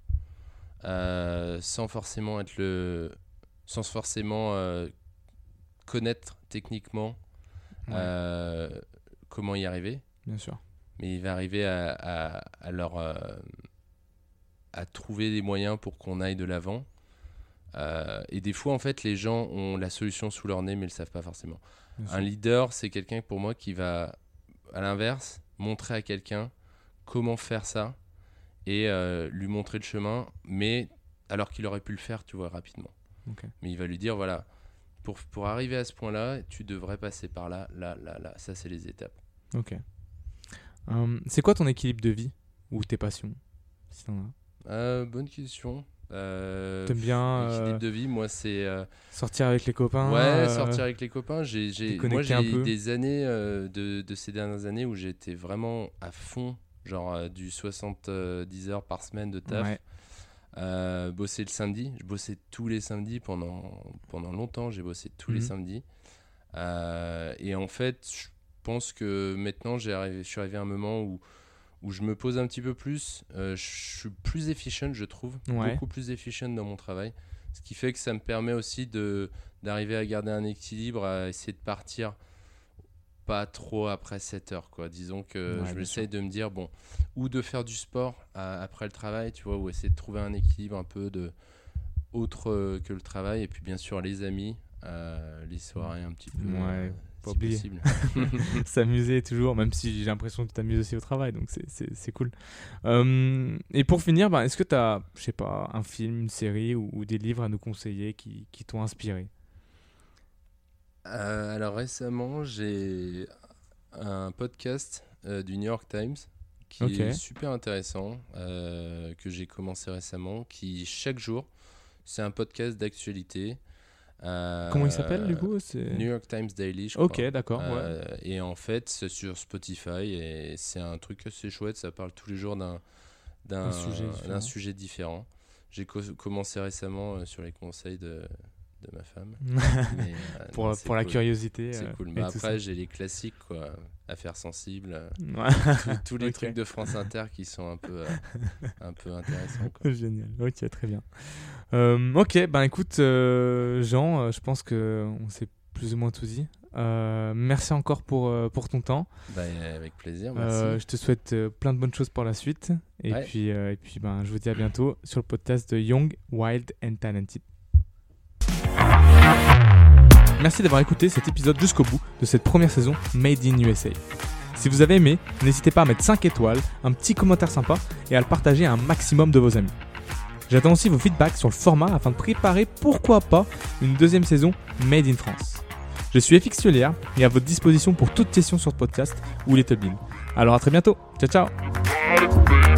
euh, sans forcément être le, sans forcément euh, connaître techniquement Ouais, comment y arriver, bien sûr. mais il va arriver à, à, à leur à trouver des moyens pour qu'on aille de l'avant. Euh, et des fois, en fait, les gens ont la solution sous leur nez, mais ne le savent pas forcément. Un leader, c'est quelqu'un pour moi qui va, à l'inverse, montrer à quelqu'un comment faire ça et euh, lui montrer le chemin, mais alors qu'il aurait pu le faire, tu vois, rapidement. Mais il va lui dire, voilà, pour, pour arriver à ce point-là, tu devrais passer par là, là, là, là. Ça, c'est les étapes. Ok. Euh, c'est quoi ton équilibre de vie ou tes passions si t'en as? Euh, bonne question. Euh, T'aimes bien euh, de vie, moi, c'est... euh, sortir avec les copains Ouais, euh, sortir avec les copains. J'ai, j'ai, moi, peu. des années euh, de, de ces dernières années où j'étais vraiment à fond, genre euh, du 70 heures par semaine de taf. Ouais. Bosser le samedi. Je bossais tous les samedis pendant, pendant longtemps. J'ai bossé tous les Mhm. samedis. Et en fait, je pense que maintenant, j'ai arrivé, je suis arrivé à un moment où, où je me pose un petit peu plus. Euh, je suis plus efficient, je trouve. Ouais. Beaucoup plus efficient dans mon travail. Ce qui fait que ça me permet aussi de, d'arriver à garder un équilibre, à essayer de partir pas trop après 7 heures. Quoi. Disons que Ouais, je bien essaye sûr. de me dire, bon, ou de faire du sport à- après le travail, tu vois, ou essayer de trouver un équilibre un peu de autre que le travail. Et puis bien sûr, les amis, euh, les soirées un petit peu. Ouais, euh, pas si oublier. S'amuser toujours, même si j'ai l'impression que tu t'amuses aussi au travail, donc c'est- cool. Euh, et pour finir, bah, est-ce que tu as, je sais pas, un film, une série ou, ou des livres à nous conseiller qui, qui t'ont inspiré? Euh, alors récemment, j'ai un podcast euh, du New York Times qui est super intéressant, euh, que j'ai commencé récemment, qui chaque jour, c'est un podcast d'actualité. Euh, Comment il s'appelle du coup New York Times Daily, je Ok, crois. d'accord. ouais. Euh, Et en fait, c'est sur Spotify et c'est un truc assez chouette. Ça parle tous les jours d'un d'un Un sujet différent. d'un sujet différent. J'ai co- commencé récemment euh, sur les conseils de, de ma femme. Mais, pour, non, pour la curiosité. C'est cool. Bah, après, j'ai les classiques, quoi. Affaires sensibles, euh, tous, tous les trucs de France Inter qui sont un peu, euh, un peu intéressants. Quoi. Génial. Ok, très bien. Euh, ok, ben écoute, euh, Jean, je pense que on s'est plus ou moins tout dit. Merci encore pour, pour ton temps. Bah, avec plaisir, merci. Je te souhaite plein de bonnes choses pour la suite. Et Ouais. puis, et puis ben, je vous dis à bientôt sur le podcast de Young, Wild and Talented. Merci d'avoir écouté cet épisode jusqu'au bout de cette première saison Made in USA. Si vous avez aimé, n'hésitez pas à mettre 5 étoiles, un petit commentaire sympa et à le partager à un maximum de vos amis. J'attends aussi vos feedbacks sur le format afin de préparer pourquoi pas une deuxième saison Made in France. Je suis FX et à votre disposition pour toute question sur ce podcast ou Little Bean. Alors à très bientôt. Ciao ciao